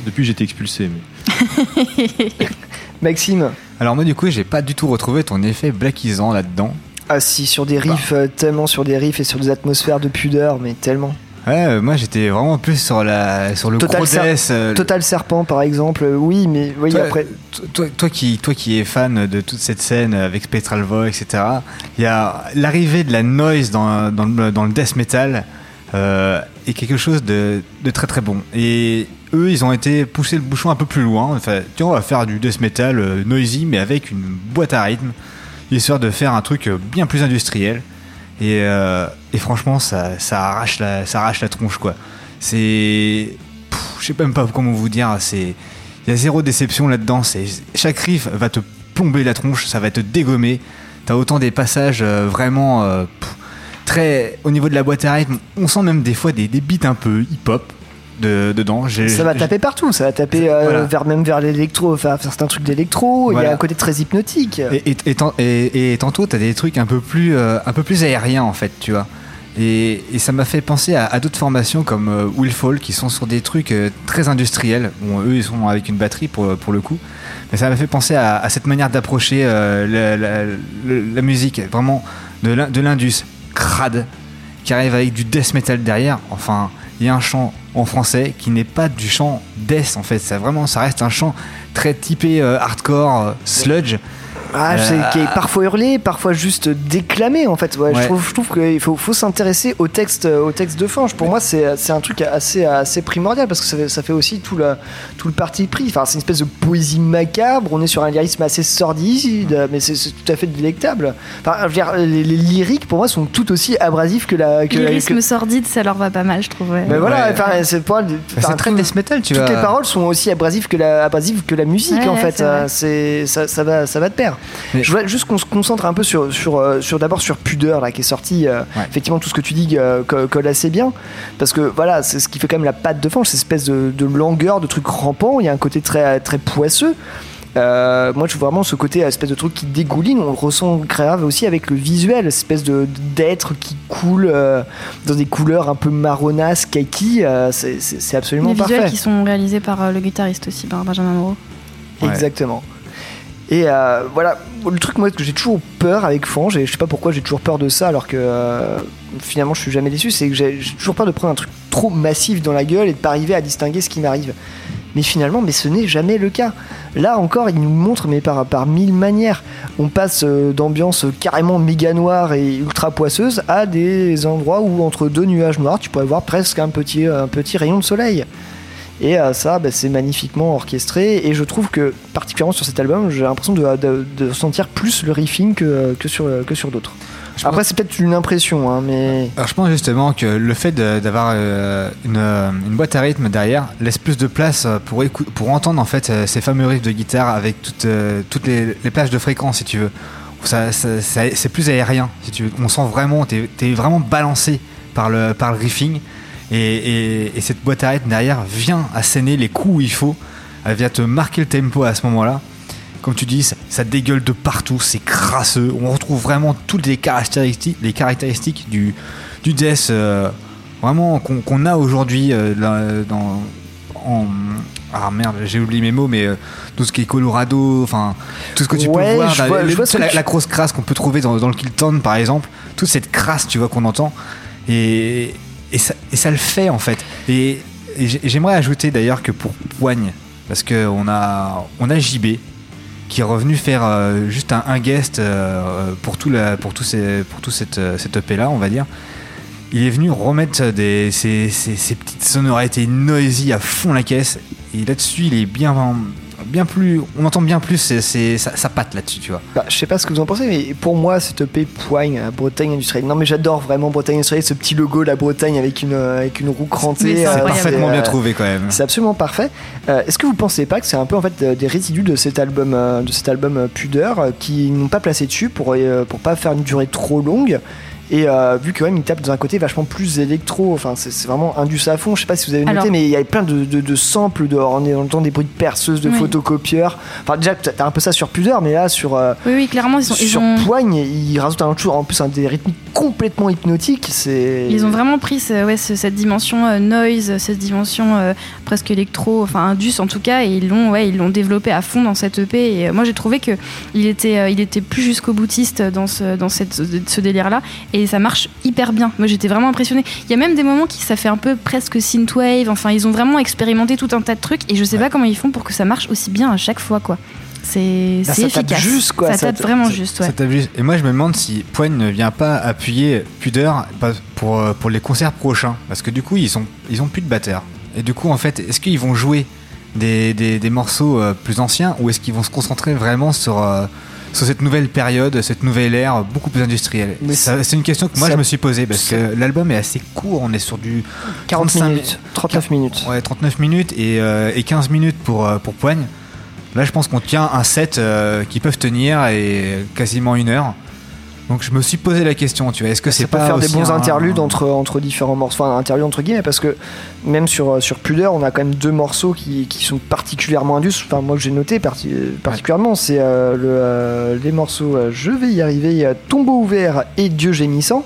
Depuis, j'étais expulsé. Mais... *laughs* Maxime Alors moi du coup j'ai pas du tout retrouvé ton effet blackisant là-dedans. Ah si, sur des riffs, euh, tellement sur des riffs et sur des atmosphères de pudeur, mais tellement. Ouais, euh, moi j'étais vraiment plus sur la sur le Total, gros Ser- death, euh, Total Serpent, par exemple, euh, oui, mais oui, Toi, après. Toi, toi qui, toi qui es fan de toute cette scène avec Spectral Voice, etc., il y a l'arrivée de la noise dans, dans, le, dans le death metal euh, est quelque chose de, très très bon. Et eux, ils ont été pousser le bouchon un peu plus loin. Enfin, tiens, on va faire du death metal euh, noisy, mais avec une boîte à rythme, histoire de faire un truc euh, bien plus industriel. Et, euh, franchement, ça, arrache la, tronche, quoi. C'est. Je sais même pas comment vous dire. C'est. Il y a zéro déception là-dedans. Chaque riff va te plomber la tronche, ça va te dégommer. T'as autant des passages euh, vraiment euh, très au niveau de la boîte à rythme. On sent même des fois des, des beats un peu hip-hop de, dedans. Ça va taper partout, ça va taper euh, Voilà. vers, même vers l'électro, faire certains trucs d'électro, il y a un côté très hypnotique. Et, et, et, et- tantôt, t'as des trucs un peu plus, euh, un peu plus aériens en fait, tu vois. Et, et ça m'a fait penser à, à d'autres formations comme euh, Willfall qui sont sur des trucs euh, très industriels. Bon, eux, ils sont avec une batterie pour, pour le coup. Mais ça m'a fait penser à, à cette manière d'approcher euh, la, la- la- la musique, vraiment de l'indus, qui arrive avec du death metal derrière. Enfin, il y a un chant en français qui n'est pas du chant death en fait. Ça vraiment, ça reste un chant très typé euh, hardcore, euh, sludge. Ah, Euh, qui est parfois hurlé, parfois juste déclamé en fait. Ouais, Ouais. Je trouve, je trouve qu'il faut, faut s'intéresser au texte, au texte de Fange. Pour moi, c'est un truc assez, assez primordial parce que ça fait, ça fait aussi tout le, tout le parti pris. Enfin, c'est une espèce de poésie macabre. On est sur un lyrisme assez sordide, mais c'est tout à fait délectable. Enfin, je veux dire, les, les lyriques pour moi sont tout aussi abrasifs que la. Que, Lyrisme que- sordide, ça leur va pas mal, je trouve. ouais. Mais voilà, Ouais. enfin, c'est pas. c'est très death metal, tu Toutes vois. les paroles sont aussi abrasives que la, abrasives que la musique, Ouais, en ouais, fait. Euh, C'est ça, ça va, ça va de pair. Mais- Je voudrais juste qu'on se concentre un peu sur, sur, euh, sur d'abord sur Pudeur, là, qui est sorti. euh, Ouais. Effectivement, tout ce que tu dis euh, co- colle assez bien, parce que voilà, c'est ce qui fait quand même la patte de Fange, cette espèce de, de langueur, de truc rampant. Il y a un côté très, très poisseux. Euh, moi, je vois vraiment ce côté espèce de truc qui dégouline. On le ressent grave aussi avec le visuel, espèce de d'être qui coule euh, dans des couleurs un peu marronasses, kaki. euh, c'est- c'est c'est absolument Les visuels parfait. qui sont réalisés par euh, le guitariste aussi, par Benjamin Moreau. Ouais. Exactement. Et euh, voilà, le truc moi que j'ai toujours peur avec Fange, et je sais pas pourquoi j'ai toujours peur de ça alors que euh, finalement je suis jamais déçu, c'est que j'ai toujours peur de prendre un truc trop massif dans la gueule et de pas arriver à distinguer ce qui m'arrive. Mais finalement, mais ce n'est jamais le cas. Là encore, il nous montre, mais par, par mille manières. On passe euh, d'ambiance carrément méga noire et ultra poisseuse à des endroits où entre deux nuages noirs, tu pourrais voir presque un petit, un petit rayon de soleil. Et ça, bah, c'est magnifiquement orchestré. Et je trouve que, particulièrement sur cet album, j'ai l'impression de, de- de sentir plus le riffing que, que sur, que sur d'autres. Après, c'est peut-être une impression, hein, mais. Alors je pense justement que le fait d'avoir euh, une, euh, une boîte à rythme derrière laisse plus de place euh, pour, pour entendre en fait ces fameux riffs de guitare avec toutes, euh, toutes les, les plages de fréquences si tu veux. Ça, ça- ça- c'est plus aérien si tu veux. On sent vraiment, t'es es vraiment balancé par le, par le riffing et, et- et cette boîte à rythme derrière vient asséner les coups où il faut. Elle vient te marquer le tempo à ce moment-là. Comme tu dis, ça, ça dégueule de partout, c'est crasseux. On retrouve vraiment toutes les caractéristiques, les caractéristiques du, du death euh, vraiment qu'on a aujourd'hui euh, dans en ah merde j'ai oublié mes mots mais euh, tout ce qui est Colorado enfin tout ce que tu Ouais, peux voir je vois- je la, tu- la grosse crasse qu'on peut trouver dans, dans le Kilton par exemple toute cette crasse tu vois qu'on entend et, et ça, le fait en fait. Et, et j'ai- j'aimerais ajouter d'ailleurs que pour Poigne, parce qu'on a, on a JB qui est revenu faire euh, juste un, guest euh, pour tout, la, pour tout, ces, pour tout cette, euh, cette EP là, on va dire. Il est venu remettre des, ces petites sonorités noisy à fond la caisse. Et là-dessus, il est bien, bien plus. On entend bien plus ses- sa, sa patte là-dessus, tu vois. Bah, je sais pas ce que vous en pensez, mais pour moi, cette EP poigne à Bretagne industrielle. Non, mais j'adore vraiment Bretagne industrielle, ce petit logo, la Bretagne avec une, euh, avec une roue crantée. C'est euh, parfaitement c'est, bien euh, trouvé quand même. C'est absolument parfait. Euh, Est-ce que vous pensez pas que c'est un peu en fait des résidus de cet album, de cet album Pudeur qui n'ont pas placé dessus pour euh, pour pas faire une durée trop longue? Et euh, vu que quand même il tape dans un côté vachement plus électro, enfin c'est vraiment indus à fond. Je sais pas si vous avez noté, Alors- mais il y a plein de, de, de samples, de, on entend des bruits de perceuses, de Oui. photocopieurs. Enfin déjà t'as un peu ça sur Pudeur, mais là sur euh, Oui, oui, clairement, ils, sont, ils ont, Poigne, ils rajoutent un, en plus un des rythmes complètement hypnotiques. C'est ils ont vraiment pris ce- ouais, ce- cette dimension euh, noise, cette dimension euh, presque électro, enfin indus en tout cas, et ils l'ont ouais, ils l'ont développé à fond dans cette EP. Et moi, j'ai trouvé que il était, il était plus jusqu'au boutiste dans ce, dans cette, ce délire-là, et ça marche hyper bien. Moi, j'étais vraiment impressionnée. Il y a même des moments qui ça fait un peu presque synthwave. Enfin, ils ont vraiment expérimenté tout un tas de trucs, et je sais pas comment ils font pour que ça marche aussi bien à chaque fois, quoi. C'est c'est ça tape efficace. juste, quoi. Ça, Ça tape tape- vraiment Ça- juste, ça ouais. tape juste. Et moi, je me demande si Poigne ne vient pas appuyer Pudeur pour, euh, pour les concerts prochains. Parce que du coup, ils, sont, ils ont plus de batteur. Et du coup, en fait, est-ce qu'ils vont jouer des, des, des morceaux euh, plus anciens ou est-ce qu'ils vont se concentrer vraiment sur, euh, sur cette nouvelle période, cette nouvelle ère beaucoup plus industrielle C'est une question que moi, je me suis posée parce que l'album est assez court. On est sur du 40 35 minutes, 39 minutes. Ouais, 39 minutes et, euh, et 15 minutes pour, euh, pour Poigne. Là, je pense qu'on tient un set euh, qui peuvent tenir et quasiment une heure. Donc, je me suis posé la question, tu vois, est-ce que c'est ça peut pas faire des bons un- interludes entre, entre différents morceaux, enfin interludes entre guillemets, parce que même sur, sur Pudeur, on a quand même deux morceaux qui, qui sont particulièrement indus, enfin moi que j'ai noté parti- particulièrement, c'est euh, le, euh, les morceaux euh, Je vais y arriver, Tombeau ouvert et Dieu gémissant,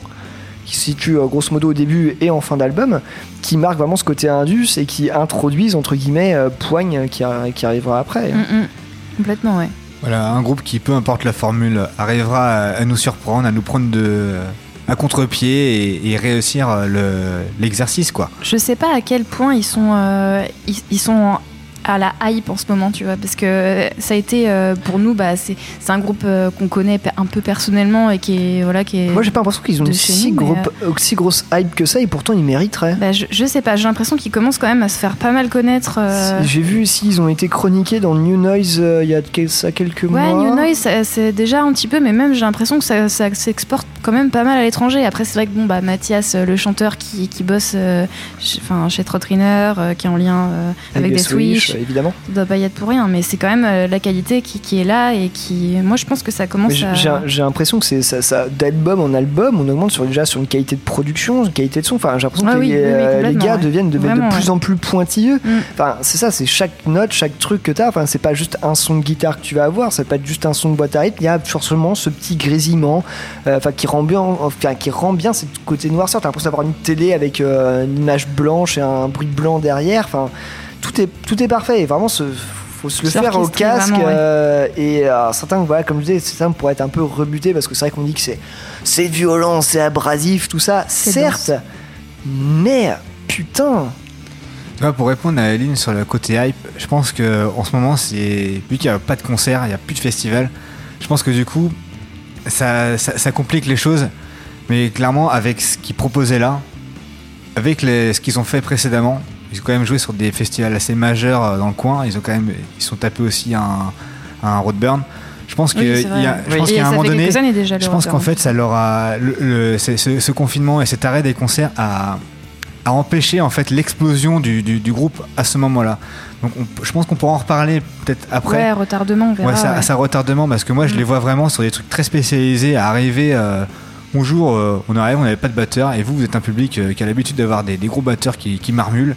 qui se situent euh, grosso modo au début et en fin d'album, qui marquent vraiment ce côté indus et qui introduisent entre guillemets euh, Poigne qui, a- qui arrivera après. Mm, mm. Complètement, ouais. Voilà, un groupe qui, peu importe la formule, arrivera à, nous surprendre, à nous prendre de, à contre-pied et, réussir euh, le- l'exercice, quoi. Je sais pas à quel point ils sont, euh, ils sont à la hype en ce moment, tu vois, parce que ça a été euh, pour nous, bah, c'est un groupe euh, qu'on connaît un peu personnellement et qui est voilà, qui est. Moi j'ai pas l'impression qu'ils ont si, nous, gros- aussi grosse hype que ça et pourtant ils mériteraient. Bah, je, je sais pas, j'ai l'impression qu'ils commencent quand même à se faire pas mal connaître. euh, J'ai vu s'ils ont été chroniqués dans New Noise euh, il y a ça quelques Ouais, mois. New Noise, c'est déjà un petit peu, mais même j'ai l'impression que ça, ça s'exporte quand même pas mal à l'étranger. Après, c'est vrai que bon, bah, Mathias, euh, le chanteur qui, qui bosse euh, chez, enfin, chez Trotriner, euh, qui est en lien euh, avec les des Switch, euh, évidemment. ça doit pas y être pour rien, mais c'est quand même euh, la qualité qui, qui est là et qui. Moi, je pense que ça commence à. j'ai l'impression que c'est ça, ça- d'album en album, on augmente sur, déjà sur une qualité de production, une qualité de son. Enfin, j'ai l'impression Ah que oui, les, oui, oui, euh, les gars ouais. deviennent de, plus ouais. en plus pointilleux. Mm. Enfin, c'est ça, c'est chaque note, chaque truc que tu as. Enfin, c'est pas juste un son de guitare que tu vas avoir, ça peut être juste un son de boîte à rythme. Il y a forcément ce petit grésillement, euh, enfin, qui rend bien, enfin, qui rend bien ce côté noirceur. T'as l'impression d'avoir une télé avec euh, une image blanche et un bruit blanc derrière. Enfin, tout est, tout est parfait. Et vraiment, ce, faut se le faire au casque. vraiment, ouais. euh, et euh, certains, voilà, comme je disais, certains pourraient être un peu rebutés parce que c'est vrai qu'on dit que c'est, c'est violent, c'est abrasif, tout ça. Certes, mais putain. Pour répondre à Eline sur le côté hype, je pense que en ce moment, c'est vu qu'il n'y a pas de concert, il n'y a plus de festival, je pense que du coup, ça, ça, ça complique les choses. Mais clairement, avec ce qu'ils proposaient là, avec les- ce qu'ils ont fait précédemment, ils ont quand même joué sur des festivals assez majeurs euh, dans le coin. Ils ont quand même, ils sont tapés aussi un, un Roadburn. Je pense qu'il y a, je Oui. pense a un moment donné, déjà, je pense qu'en fait, ça leur a le, ce, ce confinement et cet arrêt des concerts a, a empêché en fait l'explosion du, du- du groupe à ce moment-là. Donc, on- je pense qu'on pourra en reparler peut-être après. Ouais, retardement, on verra. Ouais, ça, ouais. ça retardement parce que moi je Mm. les vois vraiment sur des trucs très spécialisés à arriver. euh, bonjour, euh, on arrive, on n'avait pas de batteur et vous, vous êtes un public euh, qui a l'habitude d'avoir des, des gros batteurs qui, qui marmulent.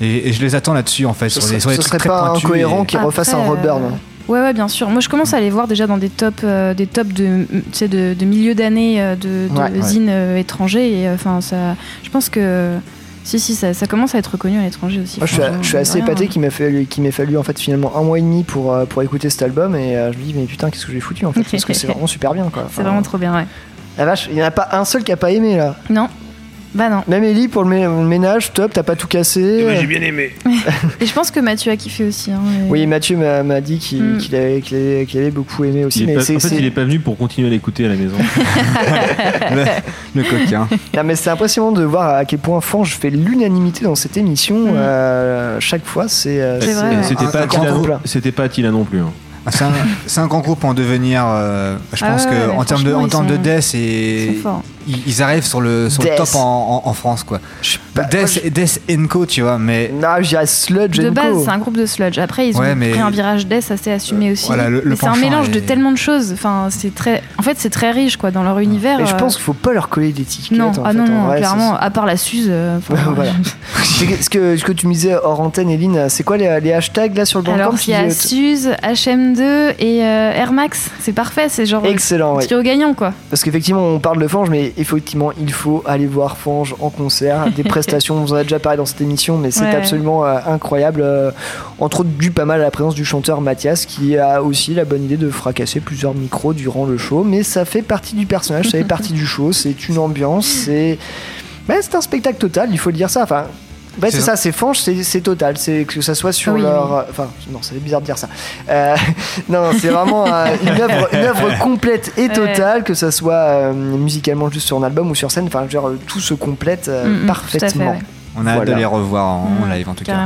Et, et je les attends là-dessus en fait. Ce sur serait, des, sur ce trucs serait très pas pointus incohérent et- qu'ils refassent un Roadburn. euh, Ouais, ouais, bien sûr. Moi, je commence à les voir déjà dans des tops, euh, des tops de, tu sais, de, de milieu d'année euh, de, de Ouais, zines euh, étrangers. Et euh, enfin, ça, je pense que si, si, ça, ça commence à être reconnu à l'étranger aussi. Moi, je suis, franchement, je suis assez rien, épaté hein. qu'il m'ait fallu, qu'il m'ait fallu en fait finalement un mois et demi pour, pour écouter cet album et euh, je me dis mais putain qu'est-ce que j'ai foutu en fait *laughs* parce que c'est vraiment super bien quoi. C'est vraiment trop bien, ouais. La vache, il n'y en a pas un seul qui a pas aimé là. Non. Bah non. Même Ellie, pour le mé- ménage, top, t'as pas tout cassé. J'ai bien aimé. *laughs* Et je pense que Mathieu a kiffé aussi. hein, et- Oui, Mathieu m'a dit qu'il Mm. qu'il avait, beaucoup aimé aussi. Mais pas- en fait, il est pas venu pour continuer à l'écouter à la maison. *laughs* le, le coquin. Non, mais c'est impressionnant de voir à quel point Fange fait l'unanimité dans cette émission. Euh, chaque fois, c'est. euh. C'était un pas grand Attila groupe, là. non- c'était pas Attila non plus. hein. Ah, C'est un, grand groupe en devenir. euh, je Ah pense ouais, que ouais, en termes de, en termes de death, et ils arrivent sur le, sur le top en, en- en France quoi. pas- death, Death Enco, tu vois, mais Non, je dirais Sludge De base, c'est un groupe de sludge. Après, ils ont Ouais, mais- pris un virage death assez assumé aussi. voilà, le- le Mais c'est un mélange de tellement de choses. Enfin, c'est très. En fait, c'est très riche quoi dans leur univers. Mais je euh, pense qu'il faut pas leur coller d'étiquette. Non, en ah fait, non, non, vrai, clairement, à part la Suze. euh, *laughs* voilà. *laughs* Ce que, ce que tu me disais hors antenne, Eline, c'est quoi les, les hashtags là sur le Alors, il y a Suze, HM2 et euh, Air Max. C'est parfait, c'est genre. Excellent, oui. Trio gagnant quoi. Parce qu'effectivement, on parle de Fange, mais effectivement, il faut aller voir Fange en concert. Des *laughs* prestations, on vous en a déjà parlé dans cette émission, mais c'est Ouais. absolument euh, incroyable. Euh, entre autres, dû pas mal à la présence du chanteur Mathias, qui a aussi la bonne idée de fracasser plusieurs micros durant le show. Mais ça fait partie du personnage, ça fait *laughs* partie du show. C'est une ambiance, c'est. Ouais, c'est un spectacle total, il faut le dire ça. Enfin. Ouais, c'est ça, c'est Fange, c'est total. C'est que ça soit sur Oui, leur. Enfin, non, c'est bizarre de dire ça. Euh, *laughs* non, c'est vraiment euh, une, *laughs* œuvre, une œuvre complète et Ouais. totale, que ça soit euh, musicalement juste sur un album ou sur scène. Enfin, genre, tout se complète euh, Mm, mm, fait, parfaitement. ouais. on a hâte de Voilà. les revoir en, en Mm, live en tout cas.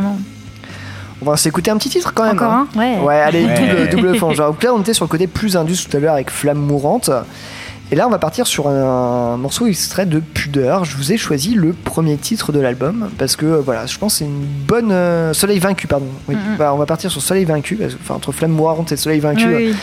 On va s'écouter un petit titre quand même. Encore hein. un Ouais. Ouais, allez, Ouais. double, double Fange. Donc là, on était sur le côté plus indus tout à l'heure avec Flamme Mourante. Et là, on va partir sur un, morceau extrait de Pudeur. Je vous ai choisi le premier titre de l'album parce que euh, voilà, je pense que c'est une bonne euh, Soleil vaincu, pardon. Oui. Bah, on va partir sur Soleil vaincu, parce que- enfin entre Flamme mourante et Soleil vaincu. Oui.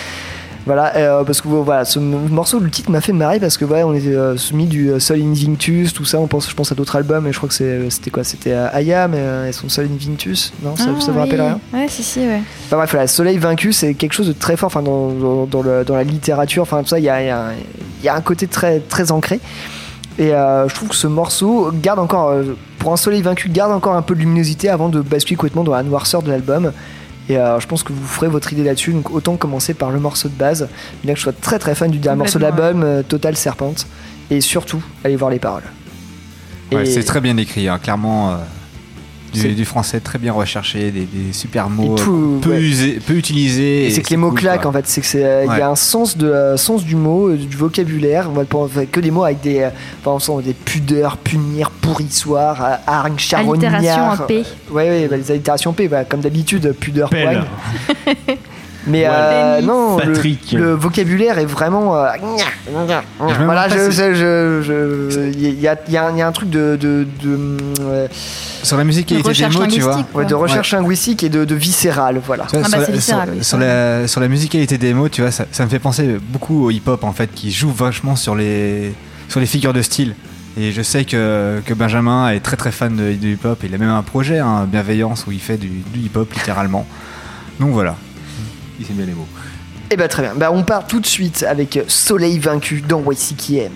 Voilà, euh, parce que voilà, ce morceau, le titre m'a fait marrer parce que voilà, on était euh, soumis du euh, Sol Invictus, tout ça. On pense, je pense à d'autres albums, et je crois que c'était quoi C'était Aya, mais et son Sol Invictus. Non, ça, Ah, ça vous rappelle rien Ouais, si, si, ouais. Enfin bref, voilà, Soleil vaincu, c'est quelque chose de très fort enfin, dans, dans, dans le- dans la littérature. Enfin, tout ça, il y a, y y un côté très, très ancré. Et euh, je trouve que ce morceau garde encore, pour un Soleil vaincu, garde encore un peu de luminosité avant de basculer complètement dans la noirceur de l'album. Et euh, je pense que vous ferez votre idée là-dessus. Donc autant commencer par le morceau de base, bien que je sois très très fan du dernier morceau de l'album, euh, Total Serpente. Et surtout, allez voir les paroles. Ouais, Et- C'est très bien écrit, hein, clairement. C'est- du, du français très bien recherché, des, des super mots tout, peu, ouais. usés- peu utilisés. C'est que les mots cool, claquent quoi. en fait, c'est que c'est euh, il y a un sens de euh, sens du mot, euh, du vocabulaire, on va que des mots avec des euh, enfin, on sent des pudeurs, punir, pourrissoir, hargne, charognard. Allitération en P. Ouais ouais, bah, les allitérations P, bah, comme d'habitude, pudeur, Pelle. poigne. *laughs* Mais euh, non, le, Patrick. le vocabulaire est vraiment. euh, voilà, demande je- pas je- je- je- il y, a, il y a un- il y a un truc de, de, de, euh, Sur la musicalité des recherche mots, tu vois. ouais, de recherche linguistique et de, de viscéral, voilà. Ah sur, bah, la, c'est viscéral, sur- oui, sur la, sur la musicalité des mots, tu vois, ça, ça me fait penser beaucoup au hip-hop en fait, qui joue vachement sur les, sur les figures de style. Et je sais que, que Benjamin est très très fan de, de hip-hop. Il a même un projet, hein, Bienveillance, où il fait du, du hip-hop littéralement. Donc voilà. Il sait bien les mots. Et bah très bien, bah, on part tout de suite avec Soleil vaincu dans YCKM.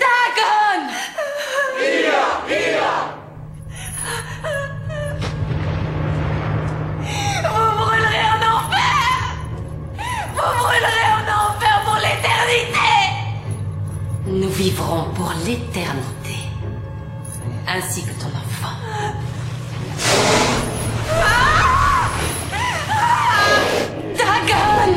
Dagon. Vous brûlerez en enfer. Vous brûlerez en enfer pour l'éternité. Nous vivrons pour l'éternité. ainsi que ton enfant. Dragon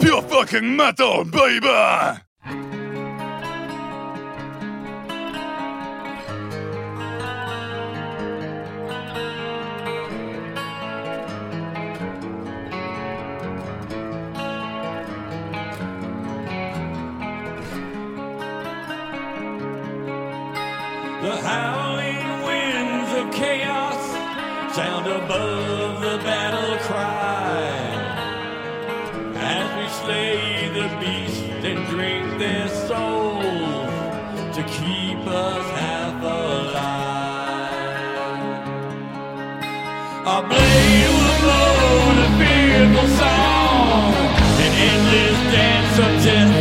Pure fucking metal, baby subject.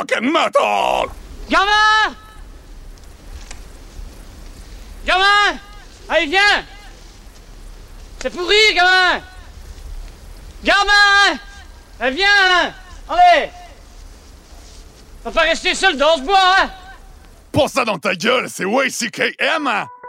Fucking metal! Gamin Gamin Allez, viens! C'est pourri, gamin Gamin Allez, viens! Allez! Va pas rester seul dans ce bois, hein! Pour ça dans ta gueule, c'est YCKM! Why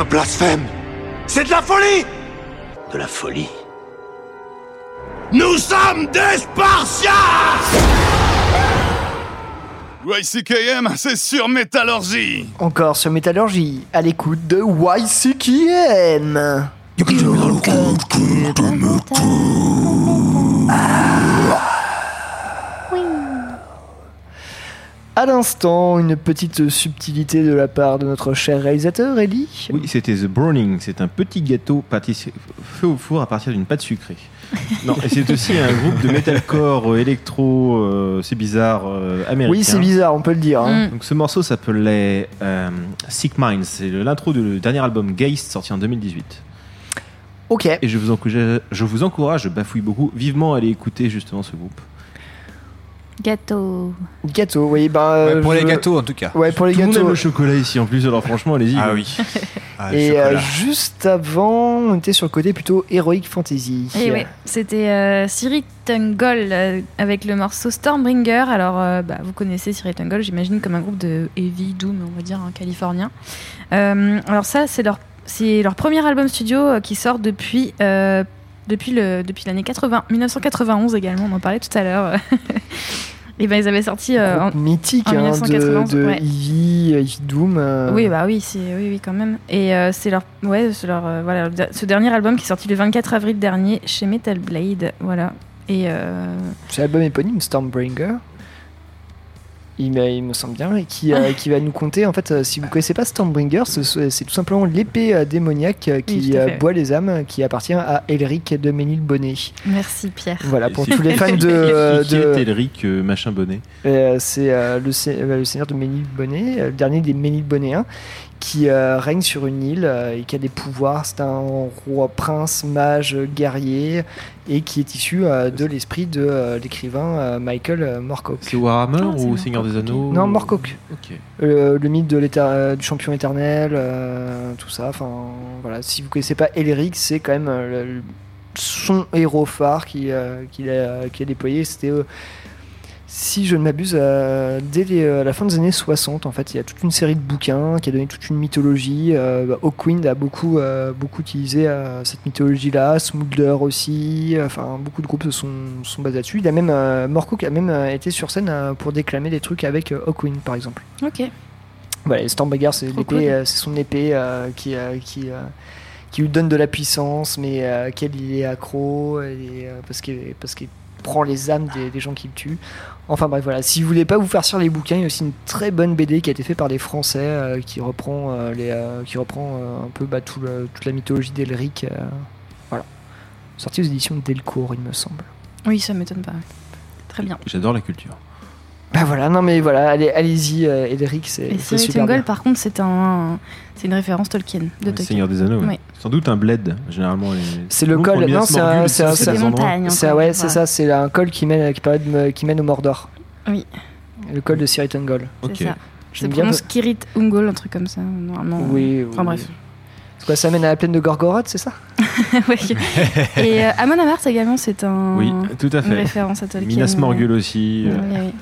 un blasphème. C'est de la folie. De la folie. Nous sommes des Spartiates. YCKM, c'est sur Métallurgie! Encore sur Métallurgie, à l'écoute de YCKM. À l'instant, une petite subtilité de la part de notre cher réalisateur, Ellie. Oui, c'était The Browning. C'est un petit gâteau pâtissier fait au four à partir d'une pâte sucrée. *laughs* non, et c'est aussi un groupe de metalcore euh, électro, euh, c'est bizarre, euh, américain. Oui, c'est bizarre, on peut le dire. hein. Donc ce morceau s'appelait euh, Sick Minds. C'est l'intro du dernier album Geist sorti en 2018. Ok. Et je vous encourage, je vous encourage, je bafouille beaucoup, vivement à aller écouter justement ce groupe. Gâteau. Gâteau, oui. Bah, Ouais, pour les je- gâteaux, en tout cas. Ouais, pour les Tout le monde gâteaux. aime le chocolat ici en plus, alors franchement, allez-y. Ah oui. *laughs* Ah, Et euh, juste avant, on était sur le côté plutôt Heroic Fantasy. Et ouais, c'était euh, Siri Tungol euh, avec le morceau Stormbringer. Alors, euh, bah, vous connaissez Siri Tungol, j'imagine, comme un groupe de heavy doom, on va dire, hein, californien. Euh, alors ça, c'est leur, c'est leur premier album studio euh, qui sort depuis, euh, depuis, le, depuis l'année 80, 1991 également, on en parlait tout à l'heure. *laughs* Et ben ils avaient sorti euh, en, mythique en hein, de, 1991, de ouais. Eevee, Eevee Doom. euh, Oui, bah oui, c'est oui, oui, quand même. Et euh, c'est leur, ouais, c'est leur, voilà, ce dernier album qui est sorti le 24 avril dernier chez Metal Blade, voilà. Et C'est l'album éponyme Stormbringer. Il me, il me semble bien, et qui, euh, qui va nous conter, en fait, euh, si vous ne connaissez pas Stormbringer, ce- c'est tout simplement l'épée euh, démoniaque euh, qui euh, boit les âmes, qui appartient à Elric de Ménilbonnet. merci Pierre. Voilà, pour tous les fans de... euh, Qui de- est Elric, euh, machin bonnet Euh, c'est euh, le, se- euh, le seigneur de Ménilbonnet, euh, le dernier des Ménilbonnéens, qui euh, règne sur une île euh, et qui a des pouvoirs. C'est un roi, prince, mage, guerrier, et qui est issu euh, de l'esprit de euh, l'écrivain euh, Michael Moorcock. C'est Warhammer Ah, ou Seigneur des. Anneaux Non. Euh, le mythe de euh, du champion éternel, euh, tout ça. Enfin, voilà. Si vous connaissez pas Elric, c'est quand même euh, le- son héros phare qui, euh, qu'il a, qu'il a déployé. C'était, euh, si je ne m'abuse, euh, dès les- euh, la fin des années 60. En fait, il y a toute une série de bouquins qui a donné toute une mythologie. Euh, bah, Hawkwind a beaucoup, euh, beaucoup utilisé cette mythologie-là. Smoodler aussi. Enfin, beaucoup de groupes se sont, sont basés là-dessus. Il a même, Moorcock a même été sur scène pour déclamer des trucs avec Hawkwind, par exemple. Ok. Voilà, Stormbreaker, c'est cool. son épée qui, qui, qui lui donne de la puissance, mais à laquelle il est accro, et, parce qu'il parce qu'il prend les âmes des, des gens qui le tuent. Enfin bref, voilà. Si vous voulez pas vous farcir les bouquins, il y a aussi une très bonne BD qui a été faite par des Français euh, qui reprend euh, les, euh, qui reprend euh, un peu bah, tout le- toute la mythologie d'Elric. euh, voilà. Sorti aux éditions Delcourt, il me semble. Oui, ça m'étonne pas. Très bien. J'adore la culture. Bah voilà, non mais voilà, allez, allez-y, euh, Elric, c'est Et super Tungol, bien. par contre, c'est un, c'est une référence Tolkien de Ouais, Tolkien. Seigneur des Anneaux, ouais. Oui. Sans doute un bled, généralement. les- C'est le col, non, c'est un, c'est un- c'est des un- montagnes c'est- encore, ouais, ça, c'est un col qui mène, qui, de qui mène au Mordor. Oui. Le col de Siri Tungol. C'est Ok. ça. J'aime C'est bien prononce Kirit Ungol, un truc comme ça. Normalement. Oui, Enfin oui. bref. C'est quoi, ça mène à la plaine de Gorgoroth, c'est ça? *laughs* Ouais. Et euh, Amon Amarth également, c'est un. Oui, tout à Une fait. référence à Tolkien. Minas Morgul aussi. Oui, euh, oui, oui.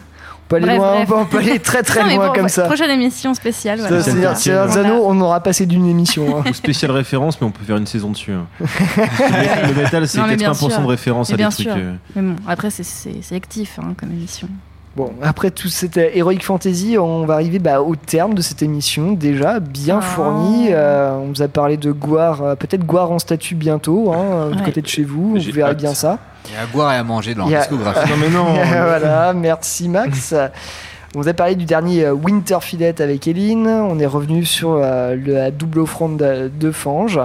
On peut aller Bref, loin, bref. on peut aller *laughs* très très Non, loin bon, comme ouais, ça. Prochaine émission spéciale. Voilà. C'est- anneau, on aura passé d'une émission. hein. Ou spéciale référence, mais on peut faire une saison dessus. hein. *laughs* le métal, c'est Non, mais bien 80% sûr. de référence Mais à des bien trucs. sûr. euh, Mais bon, après, c'est- c'est sélectif hein, comme émission. Bon, après tout cette euh, Heroic Fantasy, on va arriver bah, au terme de cette émission, déjà bien Oh. fournie. Euh, on vous a parlé de Goire, euh, peut-être Goire en statut bientôt, hein, du Ouais. côté de chez vous, vous verrez hâte. bien ça. Il y a à boire et à manger dans la discographie. *laughs* Non, mais non. *laughs* voilà, merci Max. *laughs* On vous a parlé du dernier euh, Winter Fillet avec Eline. On est revenu sur euh, le- la double offrande de, de Fange.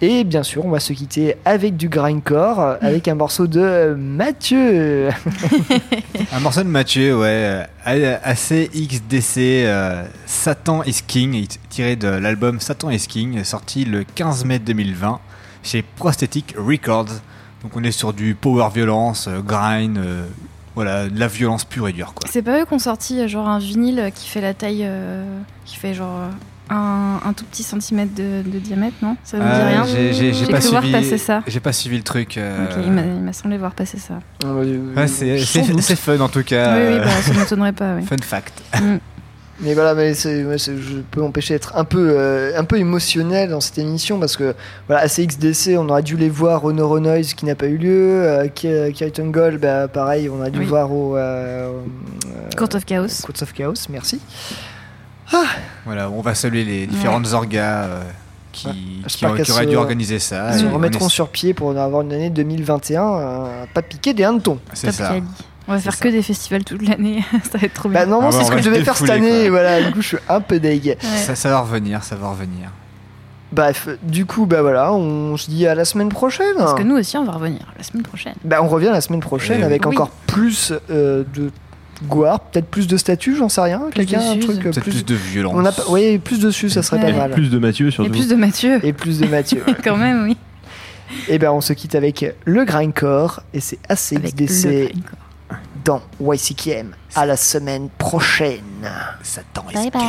Et bien sûr, on va se quitter avec du grindcore, avec un morceau de Mathieu. *laughs* Un morceau de Mathieu, ouais, euh, assez XDC, euh, Satan is King, tiré de l'album Satan is King, sorti le 15 mai 2020 chez Prosthetic Records. Donc on est sur du power violence, euh, grind, euh, voilà, de la violence pure et dure quoi. C'est pas eux qui ont sorti genre un vinyle qui fait la taille, euh, qui fait genre euh, un, un tout petit centimètre de, de diamètre, non? Ça vous dit Euh, rien? j'ai- pas cru voir suivi, passer ça. j'ai pas suivi le truc. euh, Ok, il m'a- semblé voir passer ça. ouais, c'est fun en tout cas. oui, oui, euh, bah, ça m'étonnerait pas. Oui. Fun fact. Mm. Mais voilà, mais je peux m'empêcher d'être un peu, euh, un peu émotionnel dans cette émission parce que voilà, ACXDC, on aurait dû les voir au Neuronoise qui n'a pas eu lieu. Euh, Kiriton Gold, bah, pareil, on a dû Oui. voir au euh, Court of Chaos. Courts of Chaos, merci. Voilà, on va saluer les différentes orgas euh, qui, Ouais. auraient dû organiser ça. Ils se Et on remettront est- sur pied pour avoir une année 2021, euh, pas piquer des hannetons. C'est ça. On va faire que des festivals toute l'année. *laughs* ça va être trop bien. Bah normalement Ah bah, c'est ce que je devais faire cette année, et voilà, du coup je suis un peu deg. Ouais. Ça, ça va revenir, ça va revenir. Bref, du coup bah voilà, on se dit à la semaine prochaine. Parce que nous aussi, on va revenir la semaine prochaine. Bah, on revient la semaine prochaine Eh avec oui. encore plus euh, de Goar, peut-être plus de statues, j'en sais rien. Plus Quelqu'un de un truc euh, Peut-être plus de violence. On a pas- oui, plus dessus, ça serait Ouais. pas mal. Plus de Mathieu Et surtout. plus de Mathieu. Et plus de Mathieu. *laughs* Quand même, oui. et ben on se quitte avec le grindcore et c'est Avec le ACXDC dans YCKM. À la semaine prochaine. Satan Bye bye.